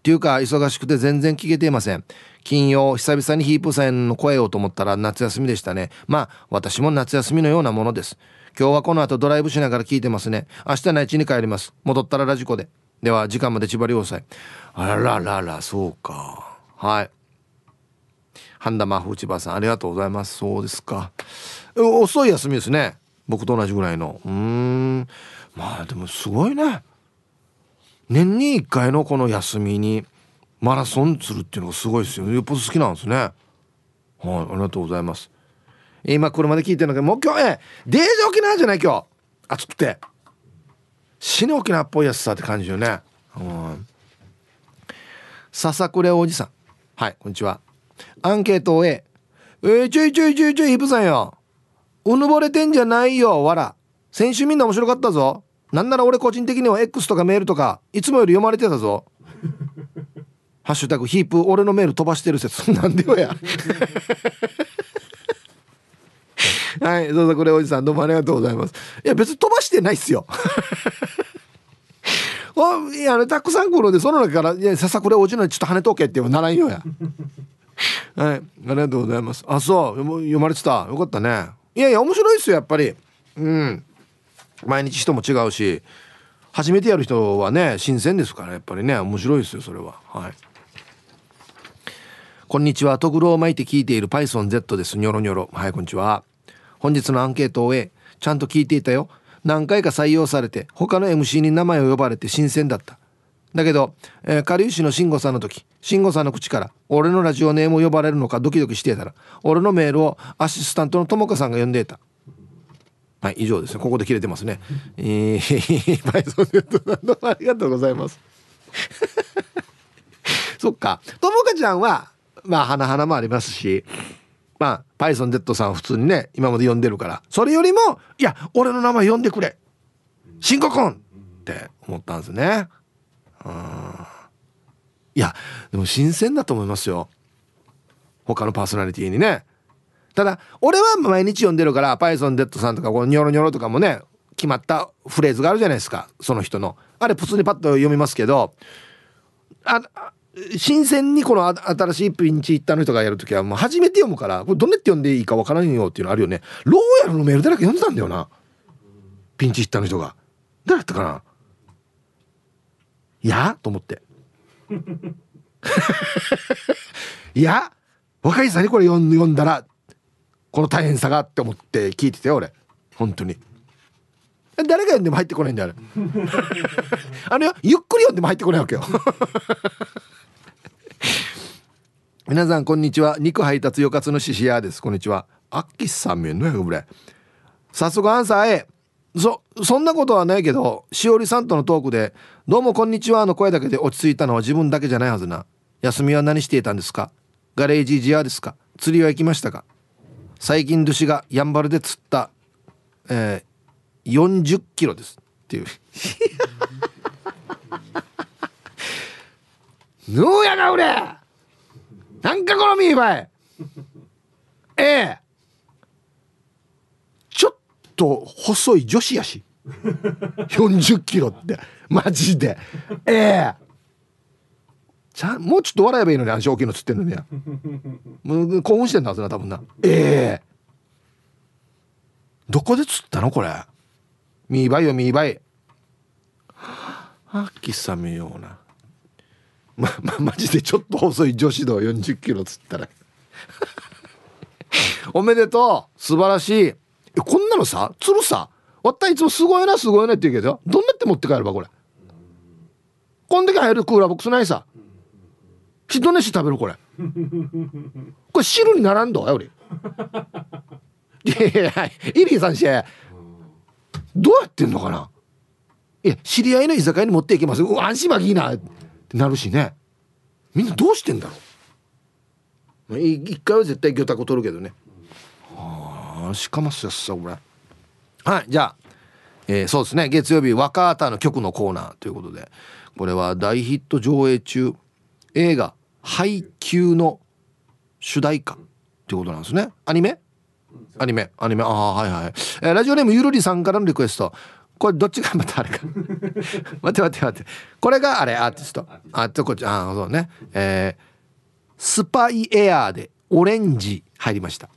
っていうか忙しくて全然聞けていません金曜久々にヒープさんの声をと思ったら夏休みでしたねまあ私も夏休みのようなものです今日はこの後ドライブしながら聞いてますね明日内地に帰ります戻ったらラジコででは時間まで千葉良斎あらららそうかはい。半田真風千葉さん、ありがとうございます。そうですか。遅い休みですね。僕と同じぐらいの。うーん。まあでもすごいね。年に1回のこの休みにマラソンするっていうのがすごいですよ。よっぽど好きなんですね。はい、ありがとうございます。今車で聞いてるんだけど、もう今日、え、デージ沖縄じゃない今日。暑くて。死に沖縄っぽいやつさって感じよね。うん。笹倉おじさん。はいこんにちはアンケートを A えー、ちょいちょいちょいちょいヒップさんようぬぼれてんじゃないよわら先週みんな面白かったぞなんなら俺個人的には X とかメールとかいつもより読まれてたぞ。ハッシュタグヒープ俺のメール飛ばしてる説。なんでよや。はいどうぞこれおじさんどうもありがとうございます。いや別に飛ばしてないっすよ。おいやたくさん来るでその中から「いやささくれ落ちないちょっと跳ねとけ」って言うならんよや。はいありがとうございます。あそう読まれてた。よかったね。いやいや面白いですよやっぱり。うん。毎日人も違うし初めてやる人はね新鮮ですからやっぱりね面白いですよそれは。はい。こんにちは。トグロを巻いて聞いている PythonZ です。ニョロニョロ。はいこんにちは。本日のアンケートを終えちゃんと聞いていたよ。何回か採用されて他の MC に名前を呼ばれて新鮮だった。だけど、えー、下流市の慎吾さんの時慎吾さんの口から俺のラジオネームを呼ばれるのかドキドキしていたら俺のメールをアシスタントのともかさんが呼んでいた。はい以上ですね。ここで切れてますね。えー、バイソンネットさんどうもありがとうございます。[laughs] そっか。ともかちゃんはまあ花々もありますしまあ PythonZ さんは普通にね今まで呼んでるから。それよりもいや俺の名前呼んでくれ。新ココン。って思ったんですね。うん。いやでも新鮮だと思いますよ。他のパーソナリティにね。ただ俺は毎日読んでるから PythonZ さんとかこのニョロニョロとかもね決まったフレーズがあるじゃないですか。その人の。あれ普通にパッと読みますけど新鮮にこの新しいピンチヒッターの人がやるときはもう初めて読むからこれどんなって読んでいいかわからんよっていうのあるよね。ローヤルのメールだらけ読んでたんだよな。ピンチヒッターの人が。誰だったかな。いや？と思って。い [laughs] や？若いさんにこれ読んだらこの大変さがって思って聞いてたよ俺。本当に。誰が読んでも入ってこないんだよあれ。[laughs] あのゆっくり読んでも入ってこないわけよ。[laughs] 皆さんこんにちは。肉配達よかつのししやです。こんにちは。あっきさんめんのやぐれ。早速アンサー A そそんなことはないけどしおりさんとのトークで「どうもこんにちは」の声だけで落ち着いたのは自分だけじゃないはずな。休みは何していたんですか？ガレージジアですか？釣りは行きましたか？最近寿司がやんばるで釣った、え40キロですっていう。[laughs] ぬうやが俺。なんかこのミーバイええ。ちょっと細い女子やし。40キロって。マジで。ええ。ちゃもうちょっと笑えばいいのにあん大きいのつってんのに。もう興奮してんだはずな多分な。ええ。どこで釣ったのこれ？ミーバイよミーバイ。あきさめような。ま、ま、マジでちょっと細い女子道40キロつったら。おめでとう素晴らしい。こんなのさ釣るさ？わったいつもすごいなすごいなって言うけどどんなって持って帰ればこれ？こんだけ入るクーラーボックスないさ。なし食べるこれ。これ汁にならんどより。[laughs] いやいやイリーさんしどうやってんのかな？いや知り合いの居酒屋に持っていきます安心まきいいなってなるしね。みんなどうしてんだろう？一回は絶対魚拓取るけどね。はあしかますやさこれ。はいじゃあ、えー、そうですね。月曜日若あたの曲のコーナーということで。これは大ヒット上映中。映画「配給」の主題歌ってことなんですね。アニメ？アニメ。アニメ。ああはいはい、えー、ラジオネームゆるりさんからのリクエスト。これどっちがまたあれか。[laughs] 待って待って待って。これがあれアーティスト。あっこっち。ああそうね。えー、スパイエアーでオレンジ入りました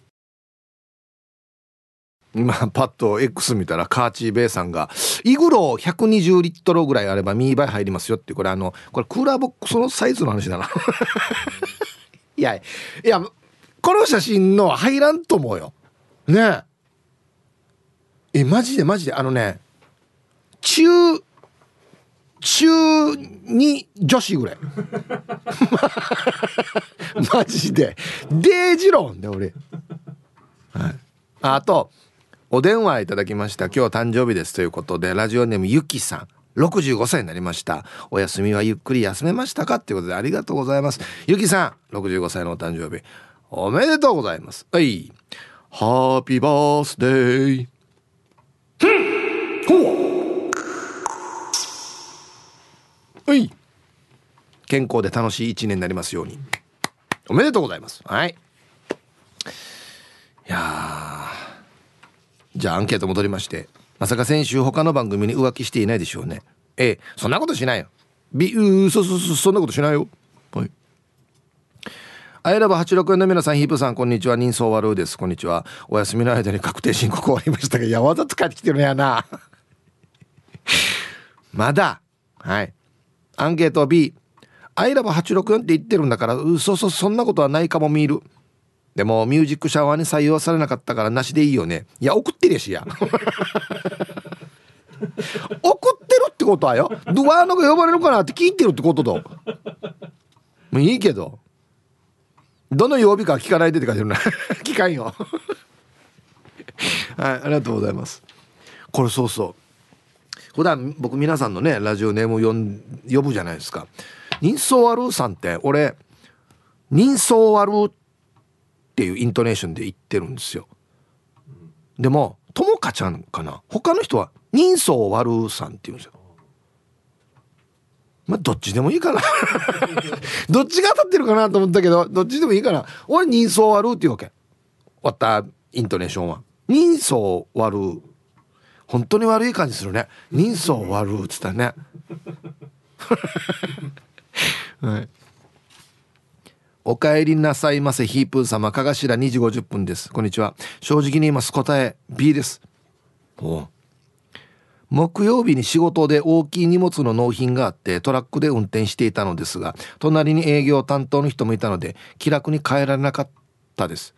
今パッと X 見たらカーチーベイさんがイグロー120リットルぐらいあればミーバイ入りますよってこれあのこれクーラーボックスのサイズの話だな。[laughs] いやいやこの写真の入らんと思うよ。ね。ええマジでマジで。あのね中中に女子ぐらい。[laughs] マジで。デージロンで俺、はい、あとお電話いただきました。今日誕生日ですということでラジオネームゆきさん。65歳になりました。お休みはゆっくり休めましたか？っていうことでありがとうございます。ゆきさん65歳のお誕生日おめでとうございます。はい。ハッピーバースデーはい。健康で楽しい一年になりますように。おめでとうございます。はい。いやじゃあアンケート戻りましてまさか先週他の番組に浮気していないでしょうね。ええそんなことしないよ。ビうそそそそんなことしないよ。はい。アイラブ86円の皆さんヒープさんこんにちは。人相悪です。こんにちは。お休みの間に確定申告終わりましたがいやわざと帰ってきてるんやな。[laughs] まだ。はい。アンケート B アイラブ864って言ってるんだからうそそそんなことはないかも見るでもミュージックシャワーに採用されなかったからなしでいいよね。いや送ってるやしや。[laughs] 送ってるってことはよドワーノが呼ばれるかなって聞いてるってことだもういいけど。どの曜日か聞かないでって書いてるな。[laughs] 聞かんよ。[laughs] はいありがとうございます。これそうそう。普段僕皆さんのねラジオネーム呼ん呼ぶじゃないですか。人相悪さんって俺人相悪ってていうイントネーションで言ってるんですよ。でもともかちゃんかな？他の人は人相悪さんって言うんですよ。まあどっちでもいいかな [laughs] どっちが当たってるかなと思ったけどどっちでもいいかな俺人相悪っていうわけ。終わったイントネーションは。人相悪。本当に悪い感じするね。人相悪っつったね。[laughs] はい。お帰りなさいませヒープー様。かがしら2時50分です。こんにちは。正直に言います。答え B です。お木曜日に仕事で大きい荷物の納品があってトラックで運転していたのですが隣に営業担当の人もいたので気楽に帰られなかったです。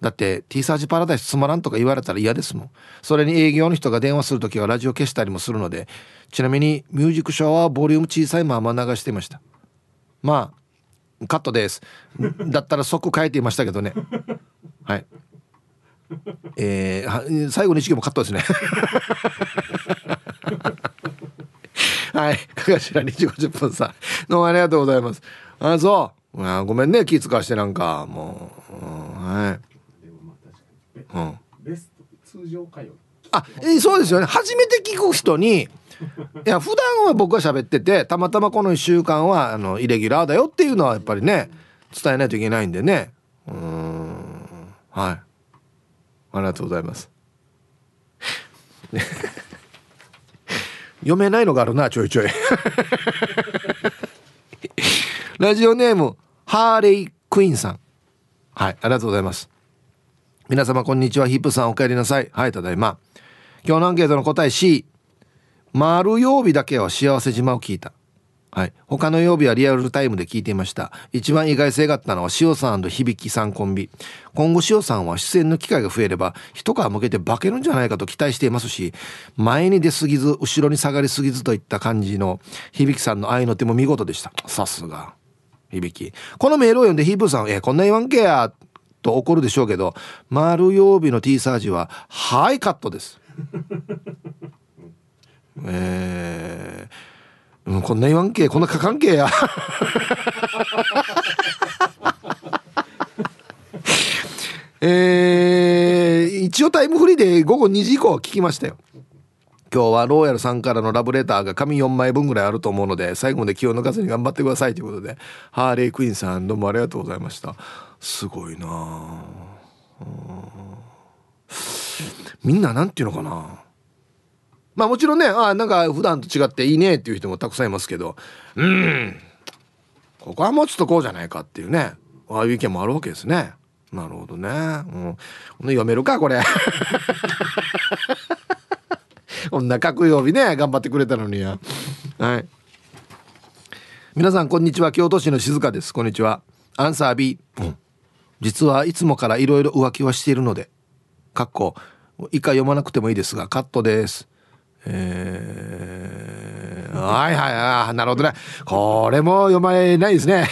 だって T サージパラダイスつまらんとか言われたら嫌ですもん。それに営業の人が電話する時はラジオ消したりもするのでちなみにミュージックシャワーボリューム小さいまま流していました。まあカットです。だったら即書いていましたけどね。はい。えー、最後の一行もカットですね。[laughs] はい。かがしら2時50分さどうもありがとうございます。あそう。あごめんね。気使わしてなんか。もう、うん、はい。うん、ベスト通常火曜あえそうですよね。初めて聞く人にいや普段は僕が喋っててたまたまこの1週間はあのイレギュラーだよっていうのはやっぱりね伝えないといけないんでね。うん。はい。ありがとうございます。[laughs] 読めないのがあるなちょいちょい。[laughs] ラジオネームハーレイ・クイーンさん。はいありがとうございます。皆様こんにちは。ヒップさんお帰りなさい。はいただいま。今日のアンケートの答え C 丸曜日だけは幸せ島を聞いた。はい。他の曜日はリアルタイムで聞いていました。一番意外性があったのは塩さん響さんコンビ。今後塩さんは出演の機会が増えれば一皮向けて化けるんじゃないかと期待していますし前に出すぎず後ろに下がりすぎずといった感じの響さんの愛の手も見事でした。さすが響。このメールを読んでヒープーさん「えこんな言わんけや」と怒るでしょうけど丸曜日の T サージはハイカットです。えー、うん、こんな言わんけこんな書かんけや。[laughs] えー、一応タイムフリーで午後2時以降聞きましたよ。今日はローヤルさんからのラブレターが紙4枚分ぐらいあると思うので最後まで気を抜かずに頑張ってくださいということでハーレークイーンさんどうもありがとうございました。すごいなうん。みんななんていうのかなまあもちろんねあなんか普段と違っていいねっていう人もたくさんいますけどうんここはもうちょっとこうじゃないかっていうねああいう意見もあるわけですね。なるほどね。うん。読めるかこれ。[laughs] こんな各曜日ね頑張ってくれたのにや。はい。皆さんこんにちは。京都市の静香です。こんにちは。アンサー B、うん、実はいつもからいろいろ浮気はしているのでかっこ以下読まなくてもいいですがカットです。えー、はいはいはいなるほどね。これも読まれないですね。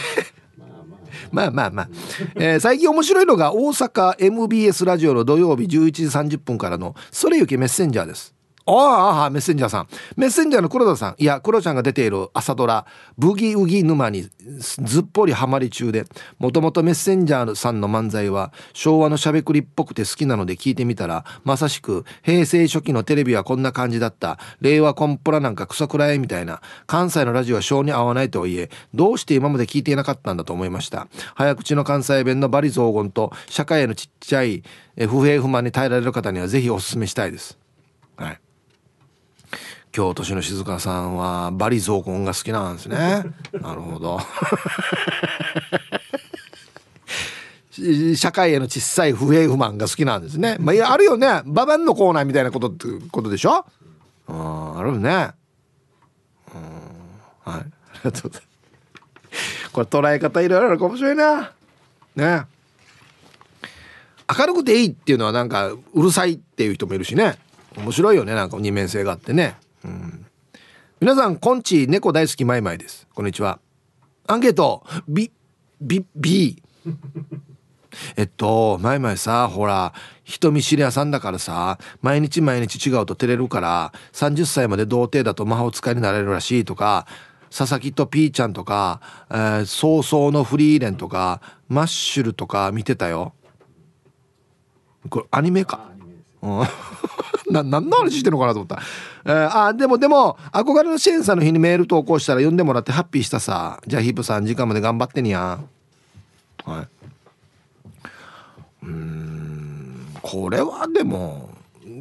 [laughs] まあまあまあ、えー、最近面白いのが大阪 MBS ラジオの土曜日11時30分からの「それゆけメッセンジャー」です。ああメッセンジャーさん。メッセンジャーの黒田さん。いや黒ちゃんが出ている朝ドラ「ブギウギ沼」にずっぽりハマり中でもともとメッセンジャーさんの漫才は昭和のしゃべくりっぽくて好きなので聞いてみたらまさしく平成初期のテレビはこんな感じだった。令和コンプラなんかクソくらいみたいな。関西のラジオは性に合わないとはいえどうして今まで聞いていなかったんだと思いました。早口の関西弁のバリ雑言と社会へのちっちゃい不平不満に耐えられる方にはぜひおすすめしたいです。はい。京都市の静香さんはバリ雑言が好きなんですね。[laughs] なるほど。[laughs] 社会への小さい不平不満が好きなんですね。まあいやあるよね。ババンのコーナーみたいなことってことでしょ？ああるね。うん。はい。ありがとうございます。これ捉え方いろいろあるかもしれないな。ね。明るくていいっていうのはなんかうるさいっていう人もいるしね。面白いよね。なんか二面性があってねうん、皆さんこんち猫大好きマイマイです。こんにちは。アンケート。ビビビ [laughs] えっとマイマイさほら人見知り屋さんだからさ毎日毎日違うと照れるから30歳まで童貞だと魔法使いになれるらしいとか佐々木とピーちゃんとか、えー、早々のフリーレンとかマッシュルとか見てたよ。これアニメか。うん。[laughs] な何の話してんのかなと思った、えー、あでもでも憧れのシェンさんの日にメール投稿したら読んでもらってハッピーしたさ。じゃあヒップさん時間まで頑張ってにや。はい。うん。これはでも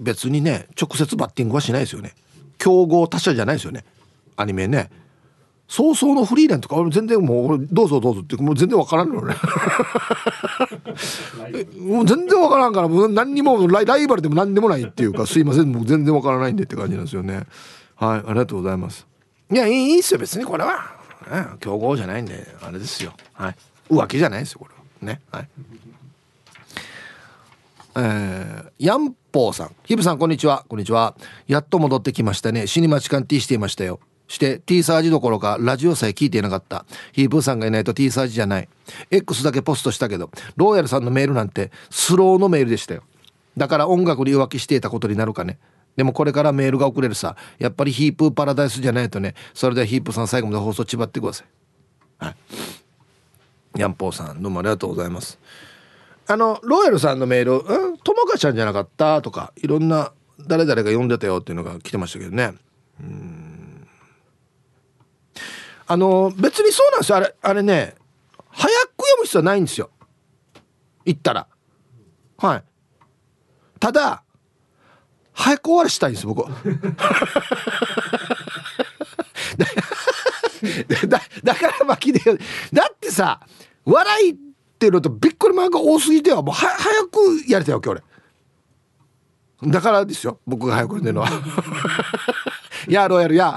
別にね直接バッティングはしないですよね。競合他社じゃないですよね。アニメね。早々のフリーレンとか俺全然もうどうぞどうぞってもう全然わからんのね。[laughs] [laughs] もう全然わからんからもう何にもライバルでも何でもないっていうかすいませんもう全然わからないんでって感じなんですよね。はいありがとうございます。いやいいいっすよ別にこれは、ね、競合じゃないんであれですよ。はい。浮気じゃないですよこれは。ね。はい。えー、ヤンポーさん。ヒブさんこんにちは。こんにちは。やっと戻ってきましたね。死に待ち感 T していましたよして T サージどころかラジオさえ聞いていなかった。ヒープーさんがいないと T サージじゃない。X だけポストしたけどローヤルさんのメールなんてスローのメールでしたよ。だから音楽に浮気していたことになるかね。でもこれからメールが送れるさ。やっぱりヒープーパラダイスじゃないとね。それではヒープーさん最後まで放送ちばってください。はい。ヤンポーさんどうもありがとうございます。あのローヤルさんのメール「うん？ともかちゃんじゃなかった?」とかいろんな誰々が読んでたよっていうのが来てましたけどね。うん。あの別にそうなんですよ。あれあれね早く読む必要はないんですよ。言ったら。はい。ただ早く終わらしたいんです僕 [laughs] だだから巻きでだってさ笑いってるとびっくりマークが多すぎてはもうは早くやりたいわけ俺。だからですよ僕が早く読んでるのは。[laughs] やろうやるや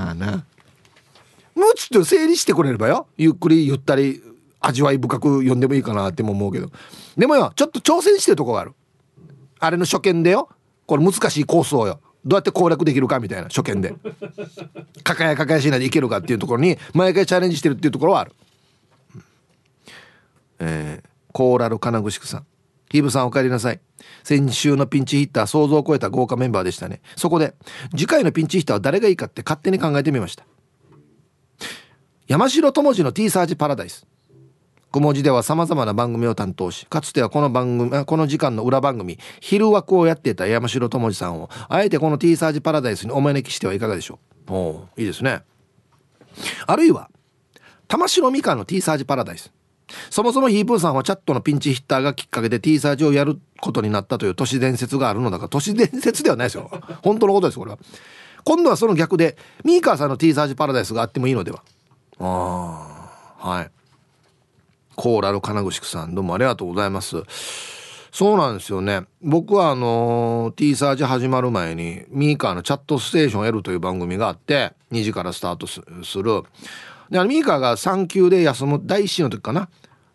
ああな。もうちょっと整理してくれればよ。ゆっくりゆったり味わい深く読んでもいいかなっても思うけど。でもよちょっと挑戦してるとこがある。あれの初見でよ。これ難しいコースをよ。どうやって攻略できるかみたいな初見で。かかやかやしないでいけるかっていうところに毎回チャレンジしてるっていうところはある、えー、コーラル金具宿さん。ヒブさんお帰りなさい先週のピンチヒッター想像を超えた豪華メンバーでしたねそこで次回のピンチヒッターは誰がいいかって勝手に考えてみました山城智次の T サージパラダイス小文字では様々な番組を担当し、かつてはこの番組、この時間の裏番組、昼枠をやっていた山城智次さんを、あえてこの T サージパラダイスにお招きしてはいかがでしょう。おいいですね。あるいは、玉城美香の T サージパラダイス。そもそもヒープーさんはチャットのピンチヒッターがきっかけで T サージをやることになったという都市伝説があるのだが、都市伝説ではないですよ。[laughs] 本当のことです、これは。今度はその逆で、ミーカーさんの T サージパラダイスがあってもいいのでは。ああ、はい。コーラル金具さんどうもありがとうございますそうなんですよね僕はあの T サージ始まる前にミーカーのチャットステーション L という番組があって2時からスタートするであのミーカーが産休で休む第1子の時かな。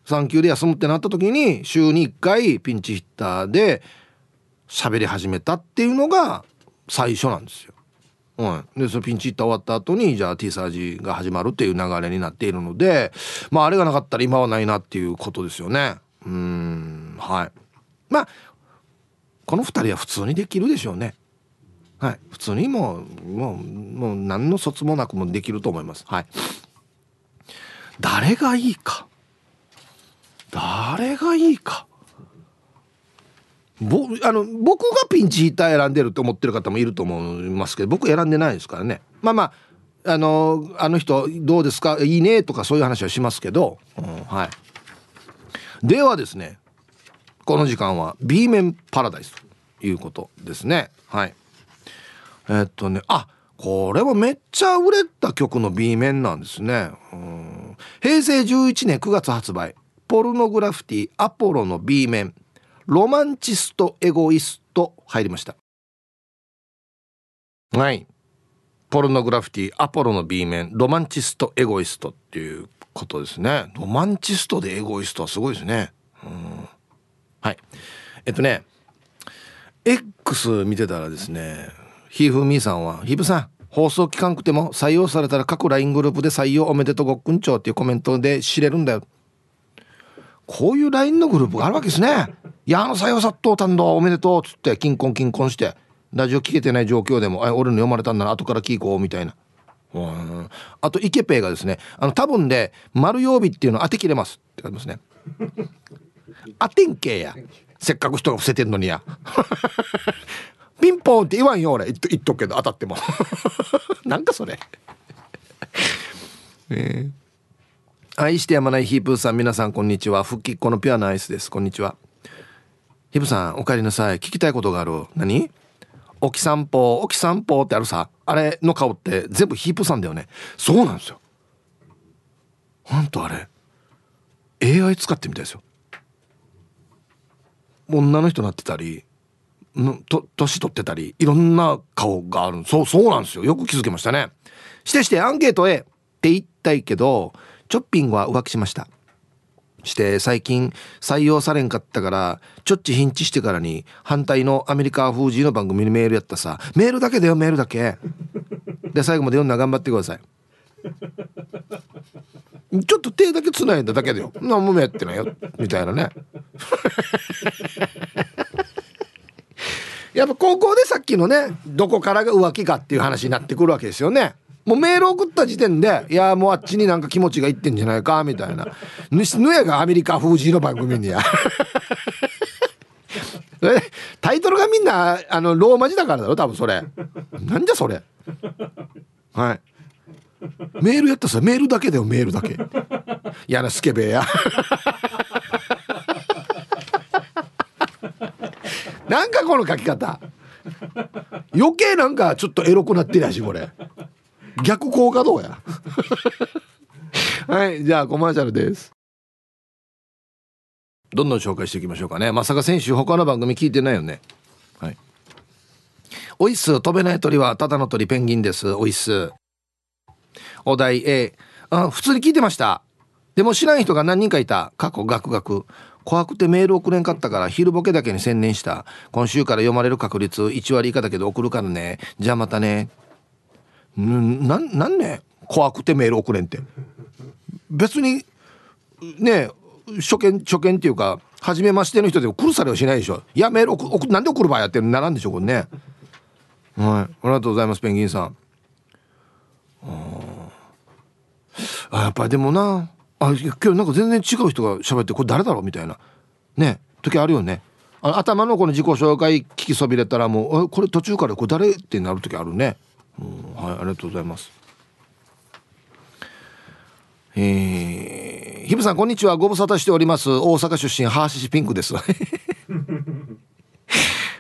産休で休むってなった時に週に1回ピンチヒッターで喋り始めたっていうのが最初なんですよ。うん、でそのピンチヒッター終わった後にじゃあ T サージが始まるっていう流れになっているのでまああれがなかったら今はないなっていうことですよね。うん。はい。まあこの2人は普通にできるでしょうね。はい。普通にもうもうもう何の卒もなくもできると思います。はい。誰がいいか。誰がいいか。ぼあの僕がピンチヒッター選んでると思ってる方もいると思いますけど僕選んでないですからね。まあまああのあの人どうですか？いいねとかそういう話はしますけど、うん、はい。ではですねこの時間は B 面パラダイスということですね。はい。えー、っとねあこれもめっちゃ売れた曲の B 面なんですね。うん。平成11年9月発売。ポルノグラフィティアポロの B 面。ロマンチストエゴイスト入りました。はい。ポルノグラフィティアポロの B 面。ロマンチストエゴイストっていうことですね。ロマンチストでエゴイストはすごいですね。うん。はい。えっとね X 見てたらですねひふみさんは「ひぶさん。放送期間くても採用されたら各 LINE グループで採用おめでとうごっくんちょうっていうコメントで知れるんだよこういう LINE のグループがあるわけですね。いや、あの採用殺到担当おめでとうっつって、金婚金婚して、ラジオ聞けてない状況でも、あ俺の読まれたんだな、後から聞こう、みたいな。うんあと、イケペイがですね、あの、多分で、丸曜日っていうの当て切れますって書いてますね。[laughs] 当てんけや。せっかく人が伏せてんのにや。ピンポンって言わんよ、俺。言っと言っとくけど、当たっても。[laughs] なんかそれ。[laughs] えー。愛してやまないヒープーさん皆さんこんにちは。復帰っ子のピュアなアイスです。こんにちは。ヒープさんお帰りなさい。聞きたいことがある。何？おき散歩おき散歩ってあるさ。あれの顔って全部ヒープさんだよね。そうなんですよ。ほんとあれ。AI 使ってみたいですよ。女の人なってたり年取ってたりいろんな顔がある。そうそうなんですよ。よく気づけましたね。してしてアンケート A って言いたいけどチョッピングは浮気しました。して最近採用されんかったからちょっちヒンチしてからに反対のアメリカ封じの番組にメールやったさ。メールだけだよメールだけ。で最後まで読んだ頑張ってください。ちょっと手だけつないだだけだよ。何もやってないよ。みたいなね。やっぱ高校でさっきのねどこからが浮気かっていう話になってくるわけですよね。もうメール送った時点で、いや、もうあっちになんか気持ちがいってんじゃないか、みたいな。ぬやがアメリカ封じの番組にや。[laughs] タイトルがみんなあのローマ字だからだろ多分それ。なんじゃそれ。はい。メールやったさメールだけだよメールだけ。嫌なスケベや。なんかこの書き方。余計なんかちょっとエロくなってるやしこれ。逆効果どうや？はいじゃあコマーシャルです。どんどん紹介していきましょうかね。まさか先週他の番組聞いてないよね。はい。おいっす。飛べない鳥はただの鳥ペンギンです。おいっす。お題 A あ普通に聞いてました。でも知らん人が何人かいた。過去ガクガク。怖くてメール送れんかったから昼ボケだけに専念した。今週から読まれる確率1割以下だけど送るからね。じゃあまたね。んななんね怖くてメール送れんって。別にね初見初見っていうか初めましての人でも来るされはしないでしょ。いやメール送送なんで送る場合やってるならんでしょこれね。はい。ありがとうございますペンギンさん。あやっぱりでもなあ今日なんか全然違う人が喋ってこれ誰だろうみたいな。ね時あるよね。あ頭のこの自己紹介聞きそびれたらもうこれ途中からこれ誰ってなる時あるね、うん、はいありがとうございます。えー、ひぶさんこんにちは。ご無沙汰しております。大阪出身ハーシシピンクです。[laughs]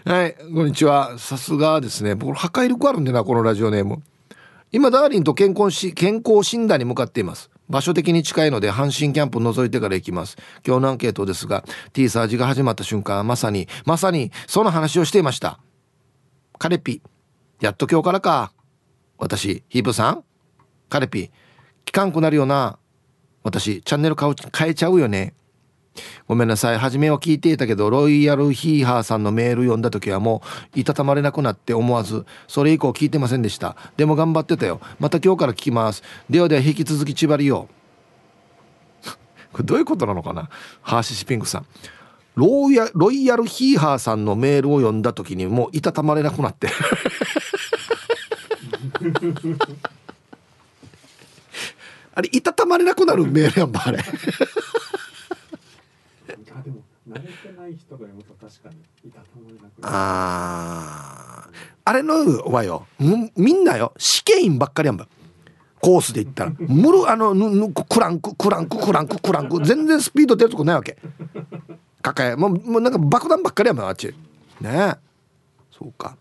はいこんにちは。さすがですね。僕破壊力あるんでなこのラジオネーム。今ダーリンと健康し健康診断に向かっています。場所的に近いので阪神キャンプ覗いてから行きます。今日のアンケートですが T サージが始まった瞬間まさにまさにその話をしていました。カレピやっと今日からか。私ヒープさんカレピ聞かんくなるよな。私チャンネル変えちゃうよね。ごめんなさい。初めは聞いていたけどロイヤルヒーハーさんのメール読んだ時はもういたたまれなくなって思わずそれ以降聞いてませんでした。でも頑張ってたよ。また今日から聞きます。ではでは引き続き千葉りよ [laughs] これどういうことなのかな？ハーシシピンクさん。ロイヤロイヤルヒーハーさんのメールを読んだ時にもういたたまれなくなって。[laughs] あれいたたまれなくなるメールやんばあれ。慣れてない人が読むと確かにいたたまれなくああれのはよ。みんなよ。試験員ばっかりやんば。コースで言ったら。むるあのぬクランククランククランククランク。全然スピード出るとこないわけ。抱えもうもうなんか爆弾ばっかりやんばあっち。ねそうか。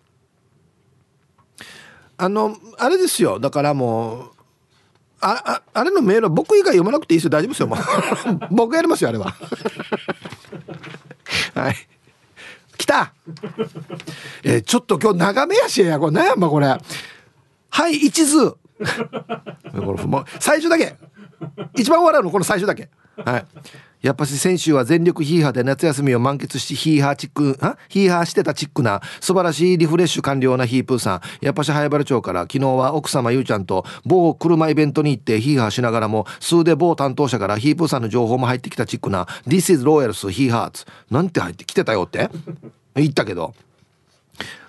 あのあれですよ。だからもうあああれのメールは僕以外読まなくていいですよ。大丈夫ですよ。もう。[laughs] 僕やりますよあれは。はい。来た。えー、ちょっと今日長めやしやこれ何やんばこれ。はい一途。[laughs] これ最初だけ。一番笑うのこの最初だけ。はい。やっぱし先週は全力ヒーハーで夏休みを満喫してヒーハーチックあ？ヒーハーしてたチックな素晴らしいリフレッシュ完了なヒープーさん。やっぱし早原町から昨日は奥様ゆうちゃんと某車イベントに行ってヒーハーしながらも数で某担当者からヒープーさんの情報も入ってきたチックな This is Royals ヒーハーツなんて入ってきてたよって？言ったけど。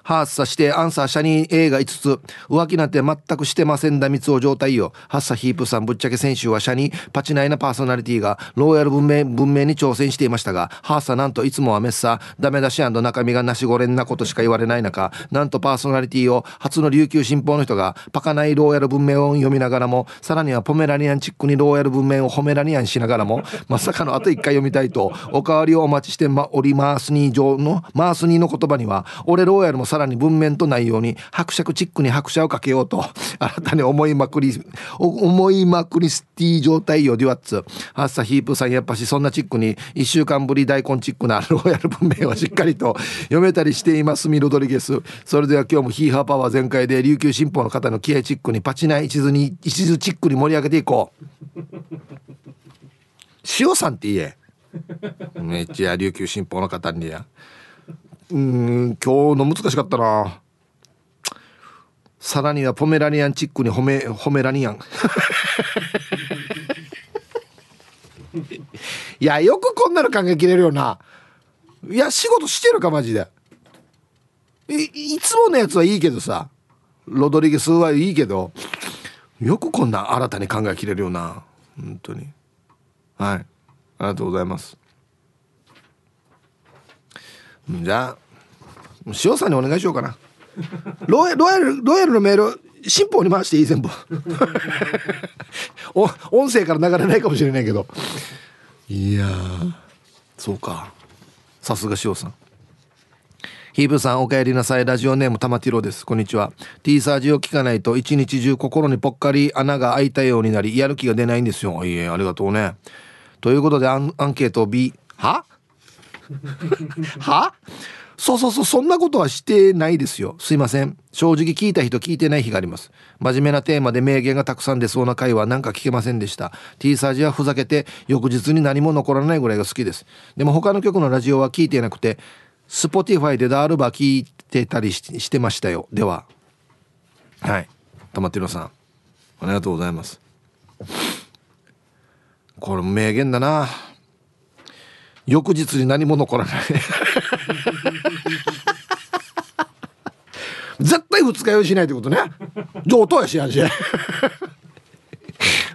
発作してアンサーシャニー A が5つ。浮気なんて全くしてませんだ三つを状態よ。発作ヒープさんぶっちゃけ先週はシャニーパチナイなパーソナリティがローヤル文明文明に挑戦していましたがハーサなんといつもはメッサダメ出し中身がなしごれんなことしか言われない中なんとパーソナリティを初の琉球新報の人がパカナイローヤル文明を読みながらもさらにはポメラニアンチックにローヤル文明をホメラニアンしながらもまさかのあと一回読みたいとおかわりをお待ちしておりますに上のマースニーの言葉には俺ローヤルもささらに文面とないように伯爵チックに拍車をかけようと [laughs] 新たに思いまくり思いまくりスティ状態よデュワッツハッサヒープさんやっぱしそんなチックに1週間ぶり大根チックなローヤル文明をしっかりと [laughs] 読めたりしていますミロドリゲス。それでは今日もヒーハーパワー全開で琉球新報の方の気合チックにパチナイ一途に一途チックに盛り上げていこう。[laughs] 塩さんって言え。めっちゃ琉球新報の方にや。うん今日の難しかったな。さらにはポメラニアンチックに褒め褒めラニアン。[laughs] いやよくこんなの考えきれるよな。いや仕事してるかマジで。いいつものやつはいいけどさ。ロドリゲスはいいけど。よくこんな新たに考えきれるよな。本当に。はい。ありがとうございます。じゃあ塩さんにお願いしようかな。ロイヤルロイヤルのメール新報に回していい全部。[laughs] お音声から流れないかもしれないけど。いやそうか。さすが塩さん。ヒーブさんお帰りなさい。ラジオネーム玉ティロです。こんにちは。T サージを聞かないと一日中心にぽっかり穴が開いたようになりやる気が出ないんですよ。いえありがとうね。ということでアンアンケート B は？は？そうそうそうそんなことはしてないですよ。すいません。正直聞いた人聞いてない日があります。真面目なテーマで名言がたくさん出そうな回はなんか聞けませんでした。T サージはふざけて翌日に何も残らないぐらいが好きです。でも他の曲のラジオは聞いてなくて Spotify でダールバ聞いてたりしてましたよ。では。はい。玉ティロさん。ありがとうございます。これ名言だな。翌日に何も残らない。[laughs] 絶対二日酔いしないってことね。上等やしやし。[laughs]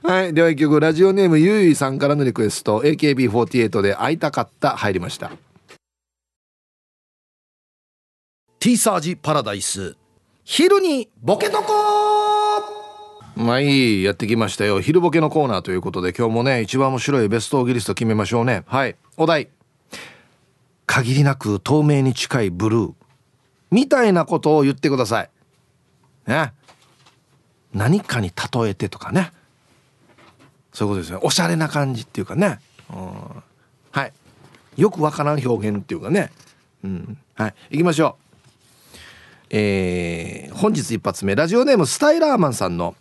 はい。では一曲ラジオネームゆいさんからのリクエスト。AKB48 で会いたかった。入りました。T サージパラダイス。昼にボケとこまあいいやってきましたよ。昼ボケのコーナーということで今日もね一番面白いベストオギリスト決めましょうね。はい。お題。限りなく透明に近いブルー。みたいなことを言ってください。ね。何かに例えてとかね。そういうことですねおしゃれな感じっていうかね、うん、はい。よくわからん表現っていうかね。うん。はい。行きましょう。えー、本日一発目。ラジオネームスタイラーマンさんの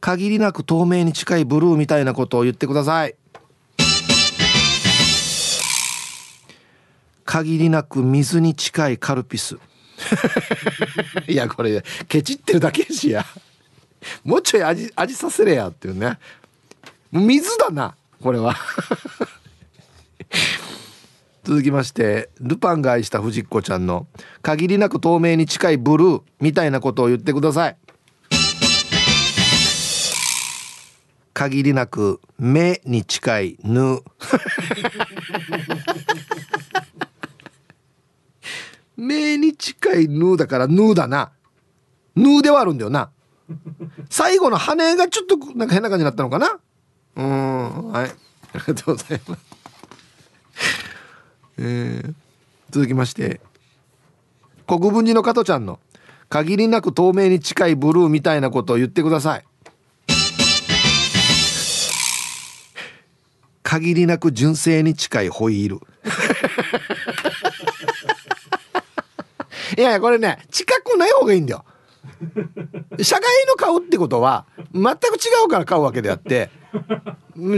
限りなく透明に近いブルーみたいなことを言ってください。限りなく水に近いカルピス。[laughs] いやこれケチってるだけしやもうちょい味味させれやっていうね。水だなこれは。[laughs] 続きましてルパンが愛した藤子ちゃんの限りなく透明に近いブルーみたいなことを言ってください。限りなく目に近いぬ。目に近いヌーだからヌーだな。ヌーではあるんだよな。最後の羽がちょっとなんか変な感じになったのかな。うんはい。ありがとうございます。えー、続きまして。国分寺の加トちゃんの限りなく透明に近いブルーみたいなことを言ってください。限りなく純正に近いホイール。いやいやこれね近くない方がいいんだよ。社外の買うってことは全く違うから買うわけであって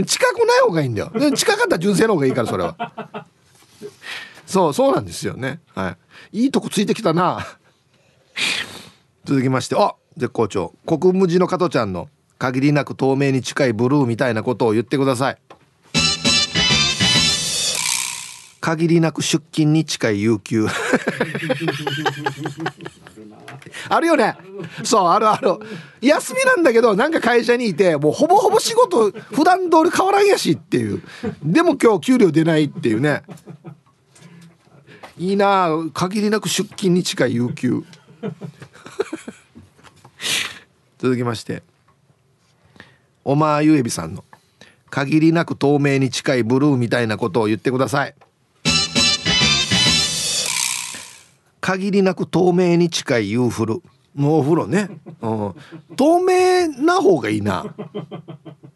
近くない方がいいんだよ。近かったら純正の方がいいからそれは。そうそうなんですよね。はい。いいとこついてきたな。続きましてあ絶好調。国務寺の加トちゃんの限りなく透明に近いブルーみたいなことを言ってください。限りなく出勤に近い有給。[laughs] あるよね。そうあるある。休みなんだけどなんか会社にいてもうほぼほぼ仕事普段通り変わらんやしっていう。でも今日給料出ないっていうね。いいな限りなく出勤に近い有給。[laughs] 続きまして。おまゆえびさんの限りなく透明に近いブルーみたいなことを言ってください。限りなく透明に近いユーフルのお風呂ね、うん、透明な方がいいな。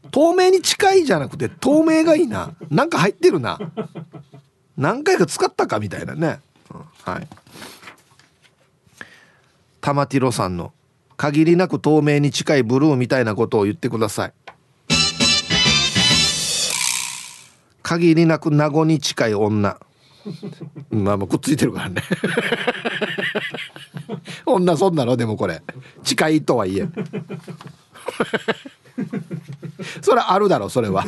透明に近いじゃなくて透明がいいな。なんか入ってるな。何回か使ったかみたいなね、うん、はい。玉ティロさんの限りなく透明に近いブルーみたいなことを言ってください。限りなく名護に近い女。まあまあくっついてるからね。女そんなの？でもこれ。近いとはいえ。それあるだろそれは。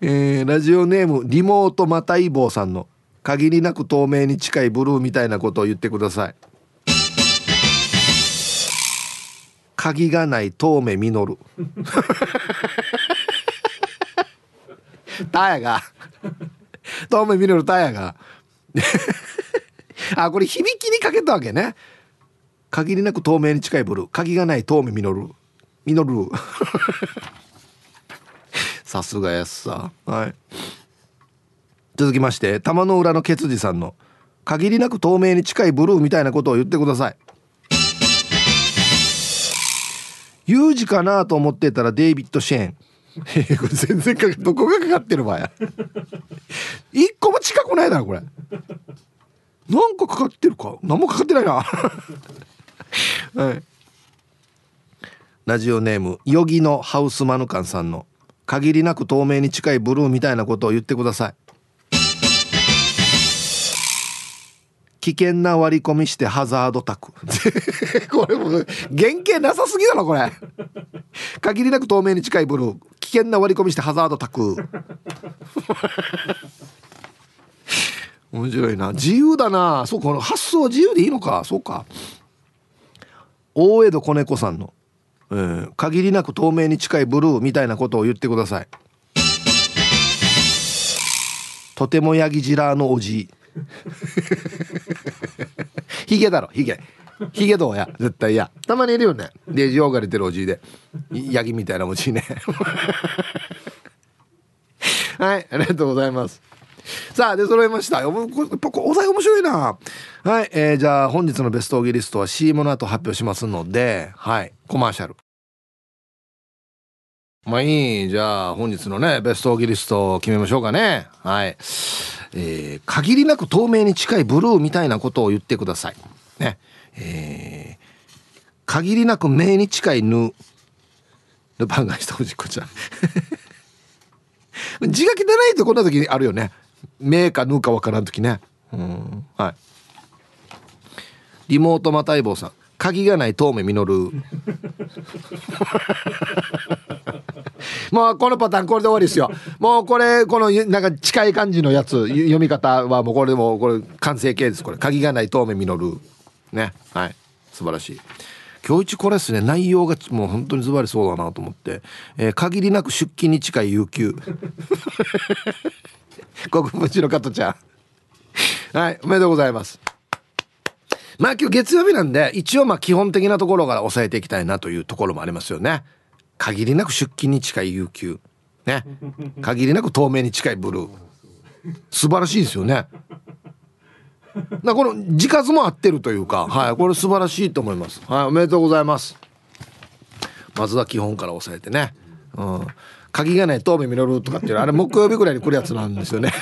えー、ラジオネームリモートマタイボーさんの限りなく透明に近いブルーみたいなことを言ってください。鍵がない透明実る。[laughs] タヤが透明ミネルタイヤが。[laughs] あこれ響きにかけたわけね。限りなく透明に近いブルー。鍵がない透明実る。実る。[laughs] さすがやすさ。はい。続きまして玉の裏のケツジさんの限りなく透明に近いブルーみたいなことを言ってください。有事かなと思ってたらデイビッド・シェーン。[laughs] これ全然かどこがかかってる場合や。[laughs] 一個も近くないだろこれ。なんかかかってるか？何もかかってないな。[laughs] はい。ラジオネームヨギのハウスマヌカンさんの限りなく透明に近いブルーみたいなことを言ってください。危険な割り込みしてハザードタク。[laughs] これも原型なさすぎだろこれ。限りなく透明に近いブルー。危険な割り込みしてハザードタク。面白いな。自由だな。そうこの発想自由でいいのか。そうか。大江戸子猫さんの、えー、限りなく透明に近いブルーみたいなことを言ってください。とてもヤギジラーのおじい。[laughs] ヒゲだろヒゲ。ヒゲどうや？絶対やたまにいるよね。レジオが出てるおじいで。ヤギみたいなおじいね。[laughs] はいありがとうございます。さあ出揃いました。やっぱお題面白いな。はい、えー、じゃあ本日のベストオギリストは CM の後発表しますのではいコマーシャル。まあいい。じゃあ本日のねベストオギリストを決めましょうかね。はい。えー、限りなく透明に近いブルーみたいなことを言ってください。ね。えー、限りなく目に近いぬ。ルパンがしたおじこちゃん。[laughs] 字が汚いとこんな時にあるよね。目かぬかわからん時ね。うん。はい。リモートマタイボウさん。鍵がない遠目実る。[laughs] [laughs] もうこのパターンこれで終わりですよ。[laughs] もうこれ、このなんか近い感じのやつ、読み方はもうこれでもこれ完成形です。これ。鍵がない遠目実る。ね。はい。素晴らしい。今日一これですね、内容がもう本当にズバリそうだなと思って。えー、限りなく出勤に近い有給。[laughs] 国分寺の加トちゃん。はい、おめでとうございます。まあ今日月曜日なんで、一応まあ基本的なところから抑えていきたいなというところもありますよね。限りなく出勤に近い有給。ね。限りなく透明に近いブルー。素晴らしいですよね。なこの字数も合ってるというか、はい、これ素晴らしいと思います。はい、おめでとうございます。まずは基本から抑えてね。うん。鍵がない透明実るとかっていうのはあれ木曜日ぐらいに来るやつなんですよね。[laughs]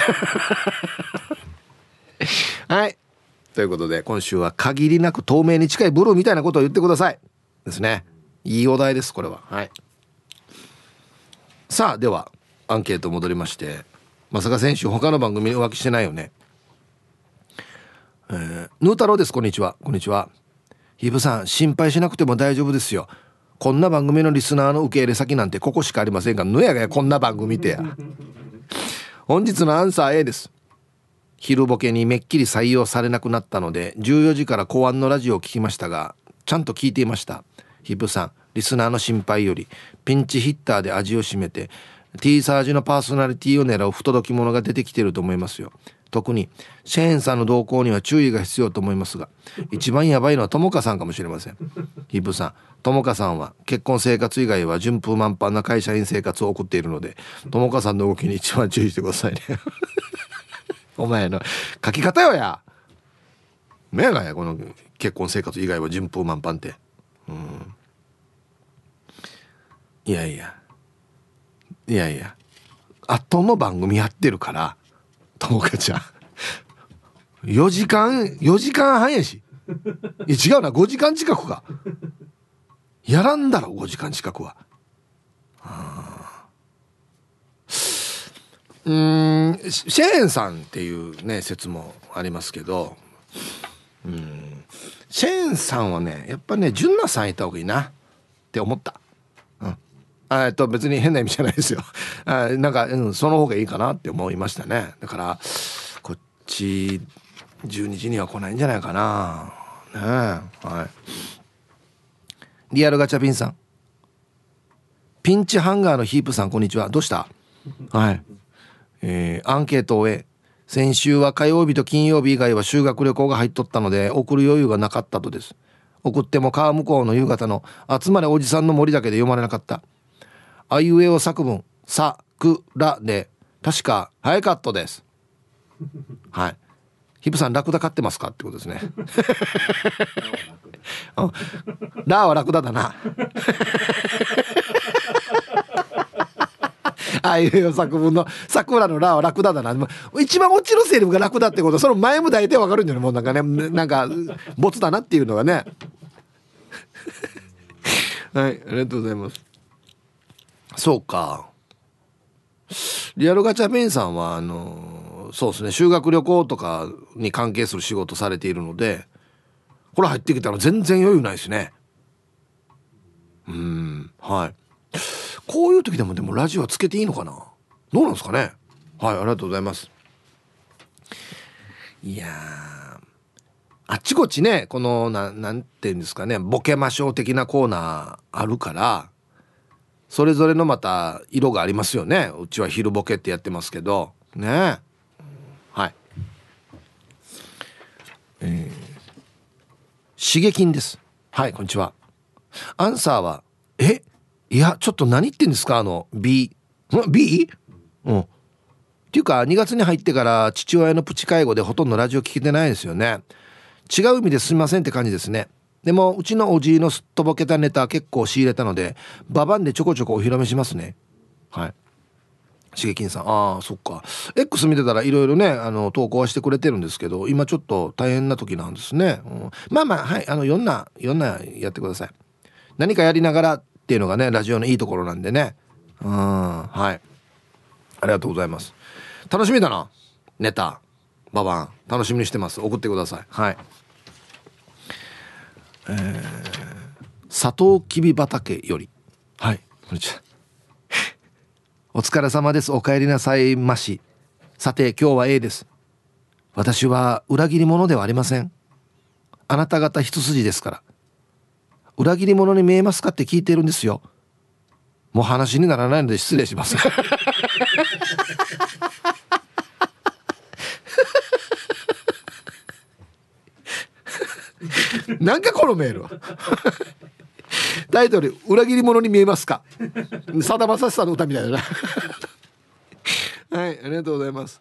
はい。ということで今週は限りなく透明に近いブルーみたいなことを言ってくださいですねいいお題ですこれは。はい。さあではアンケート戻りましてまさか選手他の番組に浮気してないよね。えー、ヌー太郎ですこんにちは。こんにちは。ヒブさん心配しなくても大丈夫ですよ。こんな番組のリスナーの受け入れ先なんてここしかありませんがぬやがやこんな番組って。や本日のアンサー A です。昼ボケにめっきり採用されなくなったので14時から公安のラジオを聞きましたがちゃんと聞いていましたヒプさんリスナーの心配よりピンチヒッターで味を占めて T サージのパーソナリティを狙う不届き者が出てきてると思いますよ。特にシェーンさんの動向には注意が必要と思いますが一番やばいのは友果さんかもしれません。ヒップさん友果さんは結婚生活以外は順風満帆な会社員生活を送っているので友果さんの動きに一番注意してくださいね。[laughs] お前の書き方よや。目がやこの結婚生活以外は順風満帆って。うん。いやいや。いやいや。後の番組やってるからともかちゃん。4時間4時間半やし。いや違うな。5時間近くか。やらんだろ5時間近くは。うん。シェーンさんっていうね説もありますけど。うん。シェーンさんはねやっぱね純奈さんいた方がいいなって思った。うんえっと別に変な意味じゃないですよ。[laughs] あなんか、うん、その方がいいかなって思いましたね。だからこっち12時には来ないんじゃないかな。ねはい。リアルガチャピンさん。ピンチハンガーのヒープさんこんにちは。どうした？はい。えー、アンケートを終え先週は火曜日と金曜日以外は修学旅行が入っとったので送る余裕がなかったとです。送っても川向こうの夕方の集まれおじさんの森だけで読まれなかった。あいうえお作文「さくら」で確か早かったです。[laughs] はい。ヒプさんラクダ買ってますか？ってことですね。[laughs] [laughs] ラーはラクダだな [laughs] あいう作文の桜のラはラクダだな。一番落ちるセリフがラクダってこと、その前も大体わかるんじゃないもうなんかね、なんか、ボツだなっていうのがね。[laughs] はい、ありがとうございます。そうか。リアルガチャペンさんは、あの、そうですね、修学旅行とかに関係する仕事されているので、これ入ってきたら全然余裕ないですね。うん、はい。こういう時でもでもラジオはつけていいのかな？どうなんですかね？はいありがとうございます。いやあっちこっちねこのななんて言うんですかねボケましょう的なコーナーあるからそれぞれのまた色がありますよね。うちは昼ボケってやってますけど。ね。はい。えー、刺激です。はいこんにちは。アンサーはえ？いやちょっと何言ってんですか？あの B B? うん。っていうか2月に入ってから父親のプチ介護でほとんどラジオ聞けてないですよね。違う意味ですみませんって感じですね。でもうちのおじいのすっとぼけたネタ結構仕入れたのでババンでちょこちょこお披露目しますね。はい。しげきんさん。ああそっか。X 見てたらいろいろねあの投稿はしてくれてるんですけど今ちょっと大変な時なんですね、うん、まあまあはい。あのいろんないろんなやってください。何かやりながらっていうのがねラジオのいいところなんでね。うん。はい。ありがとうございます。楽しみだな。ネタ。ババン楽しみにしてます。送ってください。はい。えー、サトウキビ畑より。はい。こんにちは。[laughs] お疲れ様です。お帰りなさいまし。さて今日は A です。私は裏切り者ではありません。あなた方一筋ですから。裏切り者に見えますかって聞いてるんですよ。もう話にならないので失礼します。[laughs] なんかこのメールは。タイトル「裏切り者に見えますか?」さだまさしさんの歌みたいだな。はいありがとうございます。